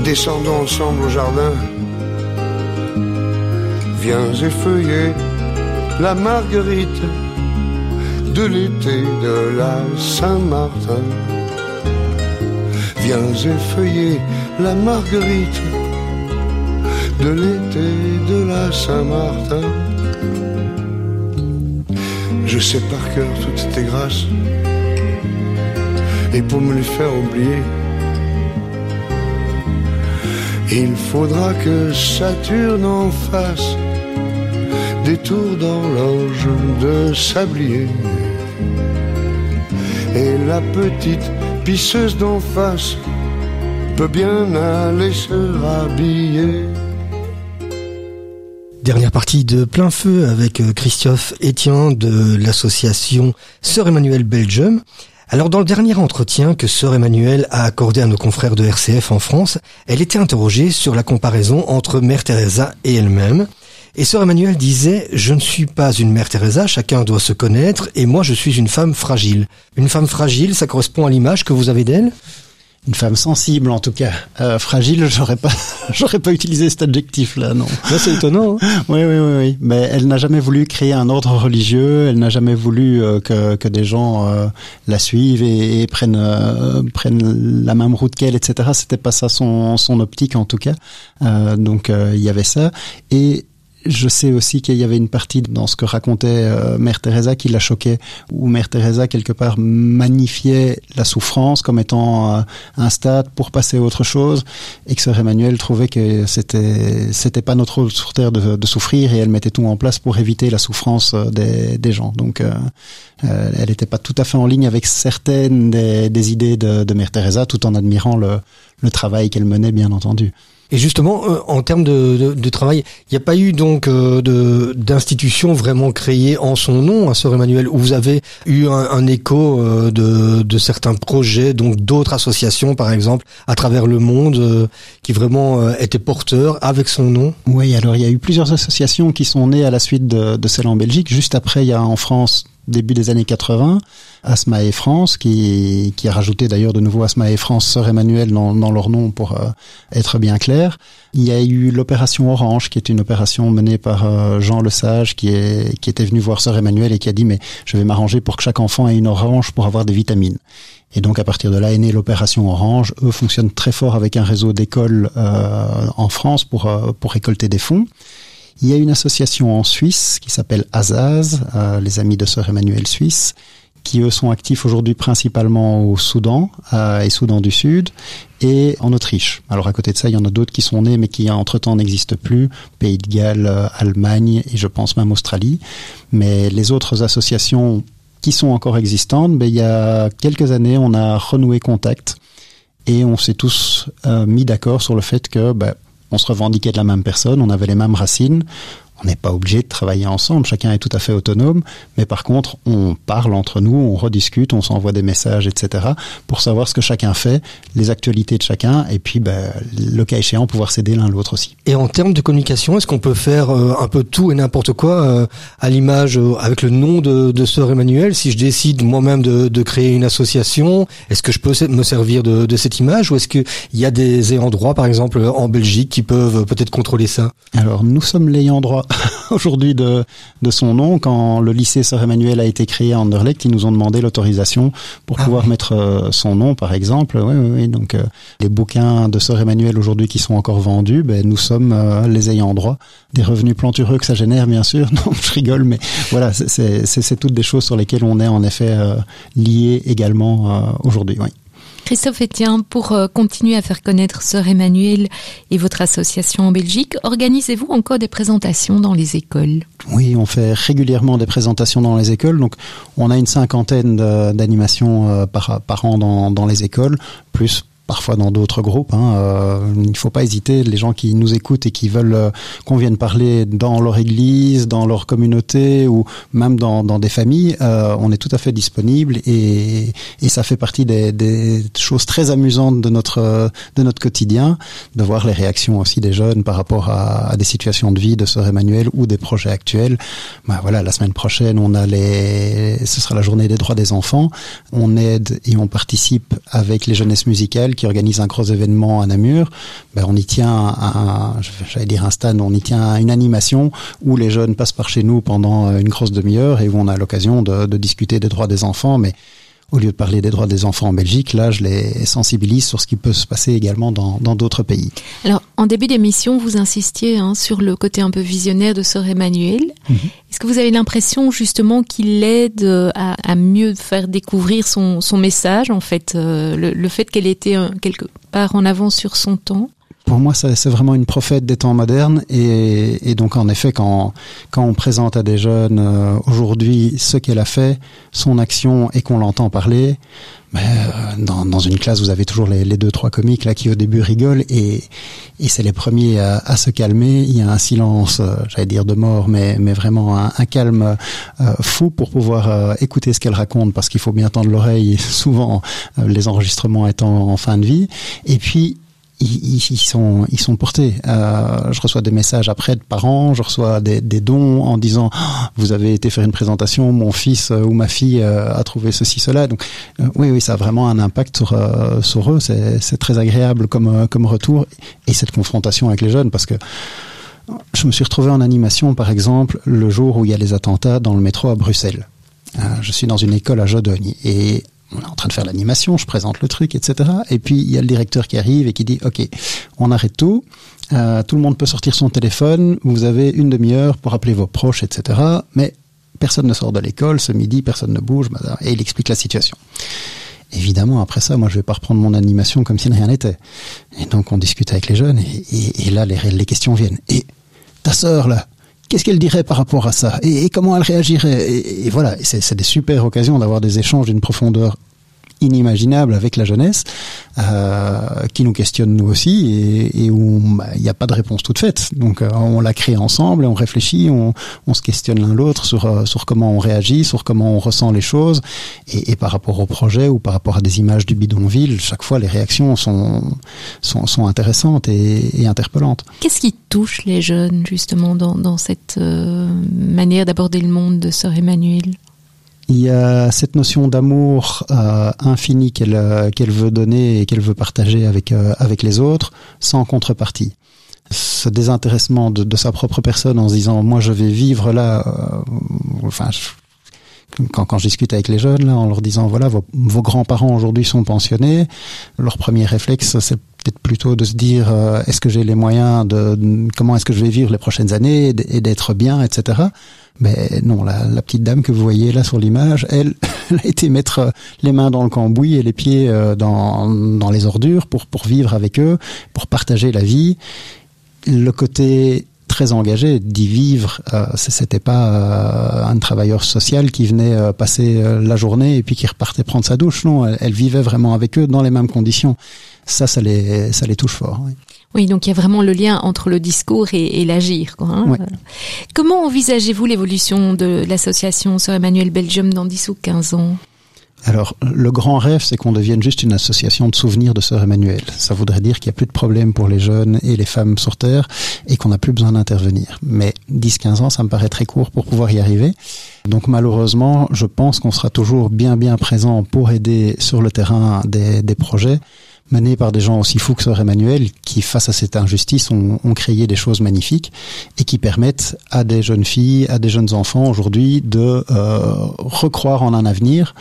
descendons ensemble au jardin. Viens effeuiller la marguerite de l'été de la Saint-Martin. Viens effeuiller la marguerite de l'été de la Saint-Martin. Je sais par cœur toutes tes grâces, et pour me les faire oublier, il faudra que Saturne en fasse des tours d'horloge de sablier. Et la petite pisseuse d'en face peut bien aller se. Dernière partie de plein feu avec euh, Christophe Etienne de l'association Sœur Emmanuel Belgium. Alors dans le dernier entretien que Sœur Emmanuel a accordé à nos confrères de RCF en France, elle était interrogée sur la comparaison entre Mère Teresa et elle-même. Et Sœur Emmanuel disait, je ne suis pas une mère Teresa, chacun doit se connaître, et moi je suis une femme fragile. Une femme fragile, ça correspond à l'image que vous avez d'elle? Une femme sensible en tout cas. Euh, fragile, j'aurais pas, j'aurais pas utilisé cet adjectif-là, non. Là, c'est étonnant. Hein oui, oui, oui, oui. Mais elle n'a jamais voulu créer un ordre religieux. Elle n'a jamais voulu euh, que, que des gens euh, la suivent et, et prennent euh, prennent la même route qu'elle, etc. C'était pas ça son son optique en tout cas. donc il y avait ça et je sais aussi qu'il y avait une partie dans ce que racontait euh, Mère Teresa qui la choquait, où Mère Teresa quelque part magnifiait la souffrance comme étant euh, un stade pour passer à autre chose, et que Sœur Emmanuel trouvait que c'était c'était pas notre rôle sur terre de, souffrir, et elle mettait tout en place pour éviter la souffrance euh, des, gens. Donc elle n'était pas tout à fait en ligne avec certaines des, idées de, Mère Teresa, tout en admirant le travail qu'elle menait, bien entendu. Et justement, euh, en termes de, de, de travail, il n'y a pas eu donc euh, de d'institution vraiment créée en son nom, à Sœur Emmanuel, où vous avez eu un, un écho euh, de, de certains projets, donc d'autres associations, par exemple, à travers le monde, qui vraiment étaient porteurs avec son nom? Oui, alors il y a eu plusieurs associations qui sont nées à la suite de, de celle en Belgique. Juste après, il y a en France début des années 80, Asma et France, qui, qui a rajouté d'ailleurs de nouveau Asma et France, Sœur Emmanuel dans, dans leur nom pour euh, être bien clair. Il y a eu l'opération Orange, qui est une opération menée par euh, Jean Lesage, qui, est, qui était venu voir Sœur Emmanuel et qui a dit mais je vais m'arranger pour que chaque enfant ait une orange pour avoir des vitamines. Et donc à partir de là est née l'opération Orange. Eux fonctionnent très fort avec un réseau d'écoles euh, en France pour, pour récolter des fonds. Il y a une association en Suisse qui s'appelle Azaz, euh, les amis de Sœur Emmanuel Suisse, qui eux sont actifs aujourd'hui principalement au Soudan euh, et Soudan du Sud et en Autriche. Alors à côté de ça, il y en a d'autres qui sont nés mais qui entre-temps n'existent plus, Pays de Galles, euh, Allemagne et je pense même Australie. Mais les autres associations qui sont encore existantes, ben, il y a quelques années, on a renoué contact et on s'est tous euh, mis d'accord sur le fait que ben, on se revendiquait de la même personne, on avait les mêmes racines, on n'est pas obligé de travailler ensemble, chacun est tout à fait autonome, mais par contre, on parle entre nous, on rediscute, on s'envoie des messages, etc., pour savoir ce que chacun fait, les actualités de chacun, et puis, ben, le cas échéant, pouvoir s'aider l'un l'autre aussi. Et en termes de communication, est-ce qu'on peut faire euh, un peu tout et n'importe quoi euh, à l'image euh, avec le nom de, de Sœur Emmanuel Si je décide moi-même de, de, créer une association, est-ce que je peux me servir de, de cette image, ou est-ce qu'il y a des ayants droit, par exemple, en Belgique, qui peuvent peut-être contrôler ça? Alors, nous sommes l'ayant droit aujourd'hui de, de son nom. Quand le lycée Sœur Emmanuel a été créé à Anderlecht, ils nous ont demandé l'autorisation pour ah pouvoir mettre euh, son nom, par exemple. Oui, oui, oui. Donc, euh, les bouquins de Sœur Emmanuel aujourd'hui qui sont encore vendus, ben, nous sommes euh, les ayants droit. Des revenus plantureux que ça génère, bien sûr. Non, je rigole, mais voilà, c'est toutes des choses sur lesquelles on est en effet lié également aujourd'hui. Oui. Christophe Etienne, pour euh, continuer à faire connaître Sœur Emmanuel et votre association en Belgique, organisez-vous encore des présentations dans les écoles? Oui, on fait régulièrement des présentations dans les écoles. Donc, on a une cinquantaine d'animations euh, par, an dans, dans les écoles, plus parfois dans d'autres groupes. Hein. Euh, il ne faut pas hésiter, les gens qui nous écoutent et qui veulent euh, qu'on vienne parler dans leur église, dans leur communauté ou même dans, dans des familles, euh, on est tout à fait disponible et, et ça fait partie des, des, choses très amusantes de notre de notre quotidien, de voir les réactions aussi des jeunes par rapport à, à des situations de vie de Sœur Emmanuel ou des projets actuels. Ben voilà, la semaine prochaine, on a les, ce sera la journée des droits des enfants. On aide et on participe avec les jeunesses musicales qui organise un gros événement à Namur, ben on y tient un, j'allais dire un stand, on y tient une animation où les jeunes passent par chez nous pendant une grosse demi-heure et où on a l'occasion de, de discuter des droits des enfants, mais au lieu de parler des droits des enfants en Belgique, là, je les sensibilise sur ce qui peut se passer également dans d'autres pays. Alors, en début d'émission, vous insistiez hein, sur le côté un peu visionnaire de Sœur Emmanuel. Mm -hmm. Est-ce que vous avez l'impression justement qu'il aide à, à, mieux faire découvrir son, son message, en fait, euh, le, le, fait qu'elle était euh, quelque part en avance sur son temps? Pour moi, c'est vraiment une prophète des temps modernes. Et, donc, en effet, quand, on présente à des jeunes euh, aujourd'hui ce qu'elle a fait, son action, et qu'on l'entend parler, ben, euh, dans, une classe, vous avez toujours les, deux, trois comiques là qui au début rigolent et, c'est les premiers à, se calmer. Il y a un silence, euh, j'allais dire de mort, mais, vraiment un, calme fou pour pouvoir écouter ce qu'elle raconte parce qu'il faut bien tendre l'oreille, souvent les enregistrements étant en fin de vie. Et puis, ils, sont portés. Euh, je reçois des messages après de parents, je reçois des, dons en disant Ah, vous avez été faire une présentation, mon fils euh, ou ma fille euh, a trouvé ceci cela. Donc oui oui ça a vraiment un impact sur eux. C'est très agréable comme retour et cette confrontation avec les jeunes parce que je me suis retrouvé en animation par exemple le jour où il y a les attentats dans le métro à Bruxelles. Je suis dans une école à Jodogne et on est en train de faire l'animation, je présente le truc, etc. Et puis il y a le directeur qui arrive et qui dit OK, on arrête tout. Euh, tout le monde peut sortir son téléphone. Vous avez une demi-heure pour appeler vos proches, etc. Mais personne ne sort de l'école ce midi, personne ne bouge. Et il explique la situation. Évidemment, après ça, moi, je vais pas reprendre mon animation comme si rien n'était. Et donc, on discute avec les jeunes, et là, les, les questions viennent. Et ta sœur, là, qu'est-ce qu'elle dirait par rapport à ça? Et, comment elle réagirait? Et, voilà, c'est des super occasions d'avoir des échanges d'une profondeur inimaginable avec la jeunesse, euh, qui nous questionne nous aussi, et, et où bah, il n'y a pas de réponse toute faite. Donc, euh, on la crée ensemble, et on réfléchit, on, on se questionne l'un l'autre sur, euh, sur comment on réagit, sur comment on ressent les choses, et, et par rapport au projet ou par rapport à des images du bidonville, chaque fois les réactions sont, sont, sont intéressantes et, et interpellantes. Qu'est-ce qui touche les jeunes justement dans, dans cette euh, manière d'aborder le monde de Sœur Emmanuel Il y a cette notion d'amour euh, infini qu'elle euh, qu'elle veut donner et qu'elle veut partager avec euh, avec les autres, sans contrepartie. Ce désintéressement de, de sa propre personne en se disant moi je vais vivre là, euh, enfin je- quand, quand je discute avec les jeunes là, en leur disant voilà vos, vos grands-parents aujourd'hui sont pensionnés, leur premier réflexe c'est peut-être plutôt de se dire euh, est-ce que j'ai les moyens de de- comment est-ce que je vais vivre les prochaines années et d'être bien etc. Mais non, la, la petite dame que vous voyez là sur l'image, elle, elle a été mettre euh, les mains dans le cambouis et les pieds euh, dans, dans les ordures pour, pour vivre avec eux, pour partager la vie. Le côté très engagé d'y vivre, euh, c'était pas euh, un travailleur social qui venait euh, passer euh, la journée et puis qui repartait prendre sa douche. Non, elle, vivait vraiment avec eux dans les mêmes conditions. Ça, ça les, ça les touche fort. Oui, donc il y a vraiment le lien entre le discours et, et l'agir. quoi, hein. Ouais. Comment envisagez-vous l'évolution de l'association Sœur Emmanuel Belgium dans 10 ou 15 ans? Alors, le grand rêve, c'est qu'on devienne juste une association de souvenirs de Sœur Emmanuel. Ça voudrait dire qu'il n'y a plus de problème pour les jeunes et les femmes sur Terre et qu'on n'a plus besoin d'intervenir. Mais 10-15 ans, ça me paraît très court pour pouvoir y arriver. Donc malheureusement, je pense qu'on sera toujours bien bien présent pour aider sur le terrain des, des projets menés par des gens aussi fous que Sœur Emmanuel qui, face à cette injustice, ont, créé des choses magnifiques et qui permettent à des jeunes filles, à des jeunes enfants aujourd'hui de euh, recroire en un avenir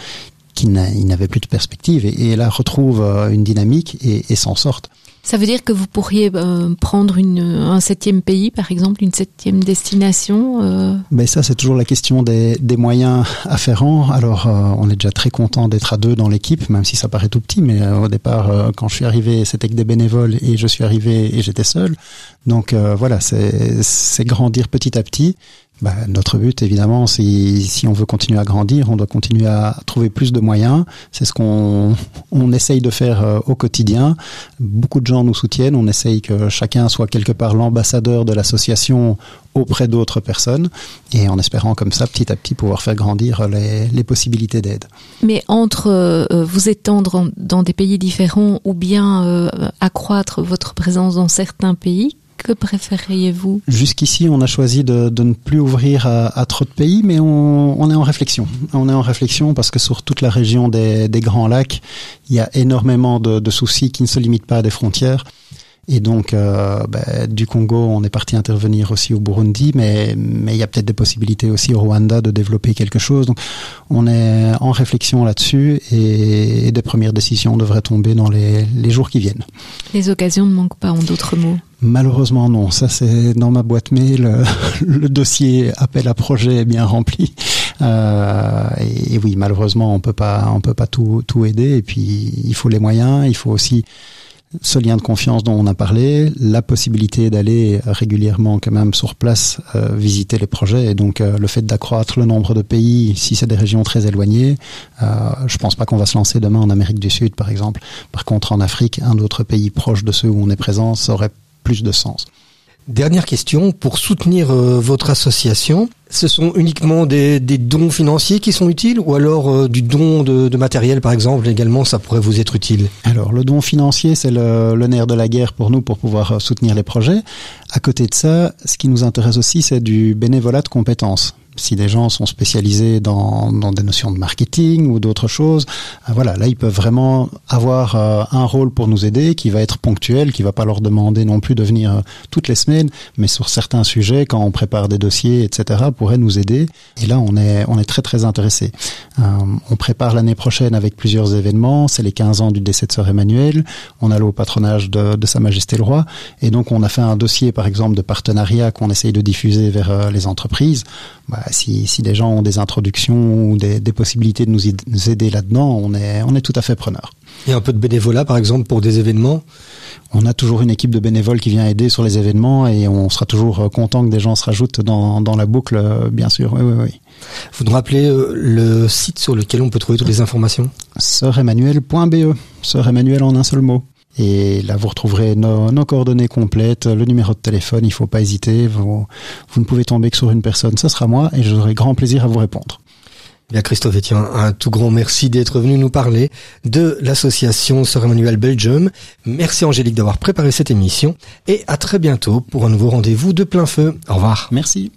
qui n'a- ils n'avaient plus de perspective et, là retrouvent euh, une dynamique et s'en sortent. Ça veut dire que vous pourriez euh, prendre une, un septième pays, par exemple, une septième destination euh, Mais ça, c'est toujours la question des, des moyens afférents. Alors, euh, on est déjà très content d'être à deux dans l'équipe, même si ça paraît tout petit. Mais euh, au départ, euh, quand je suis arrivé, c'était que des bénévoles et je suis arrivé et j'étais seul. Donc euh, voilà, c'est grandir petit à petit. Bah, notre but, évidemment, si, si on veut continuer à grandir, on doit continuer à trouver plus de moyens. C'est ce qu'on on essaye de faire euh, au quotidien. Beaucoup de gens nous soutiennent. On essaye que chacun soit quelque part l'ambassadeur de l'association auprès d'autres personnes et en espérant comme ça, petit à petit, pouvoir faire grandir les, les possibilités d'aide. Mais entre euh, vous étendre en- dans des pays différents ou bien euh, accroître votre présence dans certains pays, que préféreriez-vous? Jusqu'ici, on a choisi de, ne plus ouvrir à, trop de pays, mais on, est en réflexion. On est en réflexion parce que sur toute la région des, Grands Lacs, il y a énormément de soucis qui ne se limitent pas à des frontières. Et donc, euh, ben, du Congo, on est parti intervenir aussi au Burundi, mais mais il y a peut-être des possibilités aussi au Rwanda de développer quelque chose. Donc, on est en réflexion là-dessus et, et des premières décisions devraient tomber dans les, les jours qui viennent. Les occasions ne manquent pas, en d'autres mots. Malheureusement non, ça c'est dans ma boîte mail. Le, le dossier appel à projet est bien rempli. Euh, et, et oui, malheureusement on peut pas, on peut pas tout, tout aider. Et puis il faut les moyens, il faut aussi ce lien de confiance dont on a parlé, la possibilité d'aller régulièrement quand même sur place euh, visiter les projets et donc euh, le fait d'accroître le nombre de pays si c'est des régions très éloignées, euh, je pense pas qu'on va se lancer demain en Amérique du Sud par exemple. Par contre en Afrique, un autre pays proche de ceux où on est présent, ça aurait plus de sens. Dernière question, pour soutenir euh, votre association, Ce sont uniquement des, des, dons financiers qui sont utiles ou alors euh, du don de, de, matériel par exemple également ça pourrait vous être utile? Alors le don financier c'est le, le, nerf de la guerre pour nous pour pouvoir euh, soutenir les projets. À côté de ça, ce qui nous intéresse aussi c'est du bénévolat de compétences si des gens sont spécialisés dans, dans des notions de marketing ou d'autres choses, euh, voilà, là ils peuvent vraiment avoir un rôle pour nous aider qui va être ponctuel, qui va pas leur demander non plus de venir toutes les semaines, mais sur certains sujets, quand on prépare des dossiers, etc., pourrait nous aider. Et là, on est on est très très intéressé. on prépare l'année prochaine avec plusieurs événements. C'est les 15 ans du décès de Sœur Emmanuel. On a au patronage de, de Sa Majesté le Roi, et donc on a fait un dossier, par exemple, de partenariat qu'on essaye de diffuser vers les entreprises. Bah, si, si des gens ont des introductions ou des, des possibilités de nous, nous aider là-dedans, on est, on est tout à fait preneur. Il y a un peu de bénévolat, par exemple, pour des événements On a toujours une équipe de bénévoles qui vient aider sur les événements et on sera toujours content que des gens se rajoutent dans, dans la boucle, bien sûr. Oui, oui, oui. Vous nous rappelez euh, le site sur lequel on peut trouver toutes les informations? Sœur-Emmanuel.be. Sœur Emmanuel en un seul mot. Et là, vous retrouverez nos, nos, coordonnées complètes, le numéro de téléphone. Il ne faut pas hésiter. Vous, vous ne pouvez tomber que sur une personne. Ce sera moi et j'aurai grand plaisir à vous répondre. Bien, Christophe Etienne, un tout grand merci d'être venu nous parler de l'association Sœur Emmanuel Belgium. Merci Angélique d'avoir préparé cette émission et à très bientôt pour un nouveau rendez-vous de plein feu. Au revoir. Merci.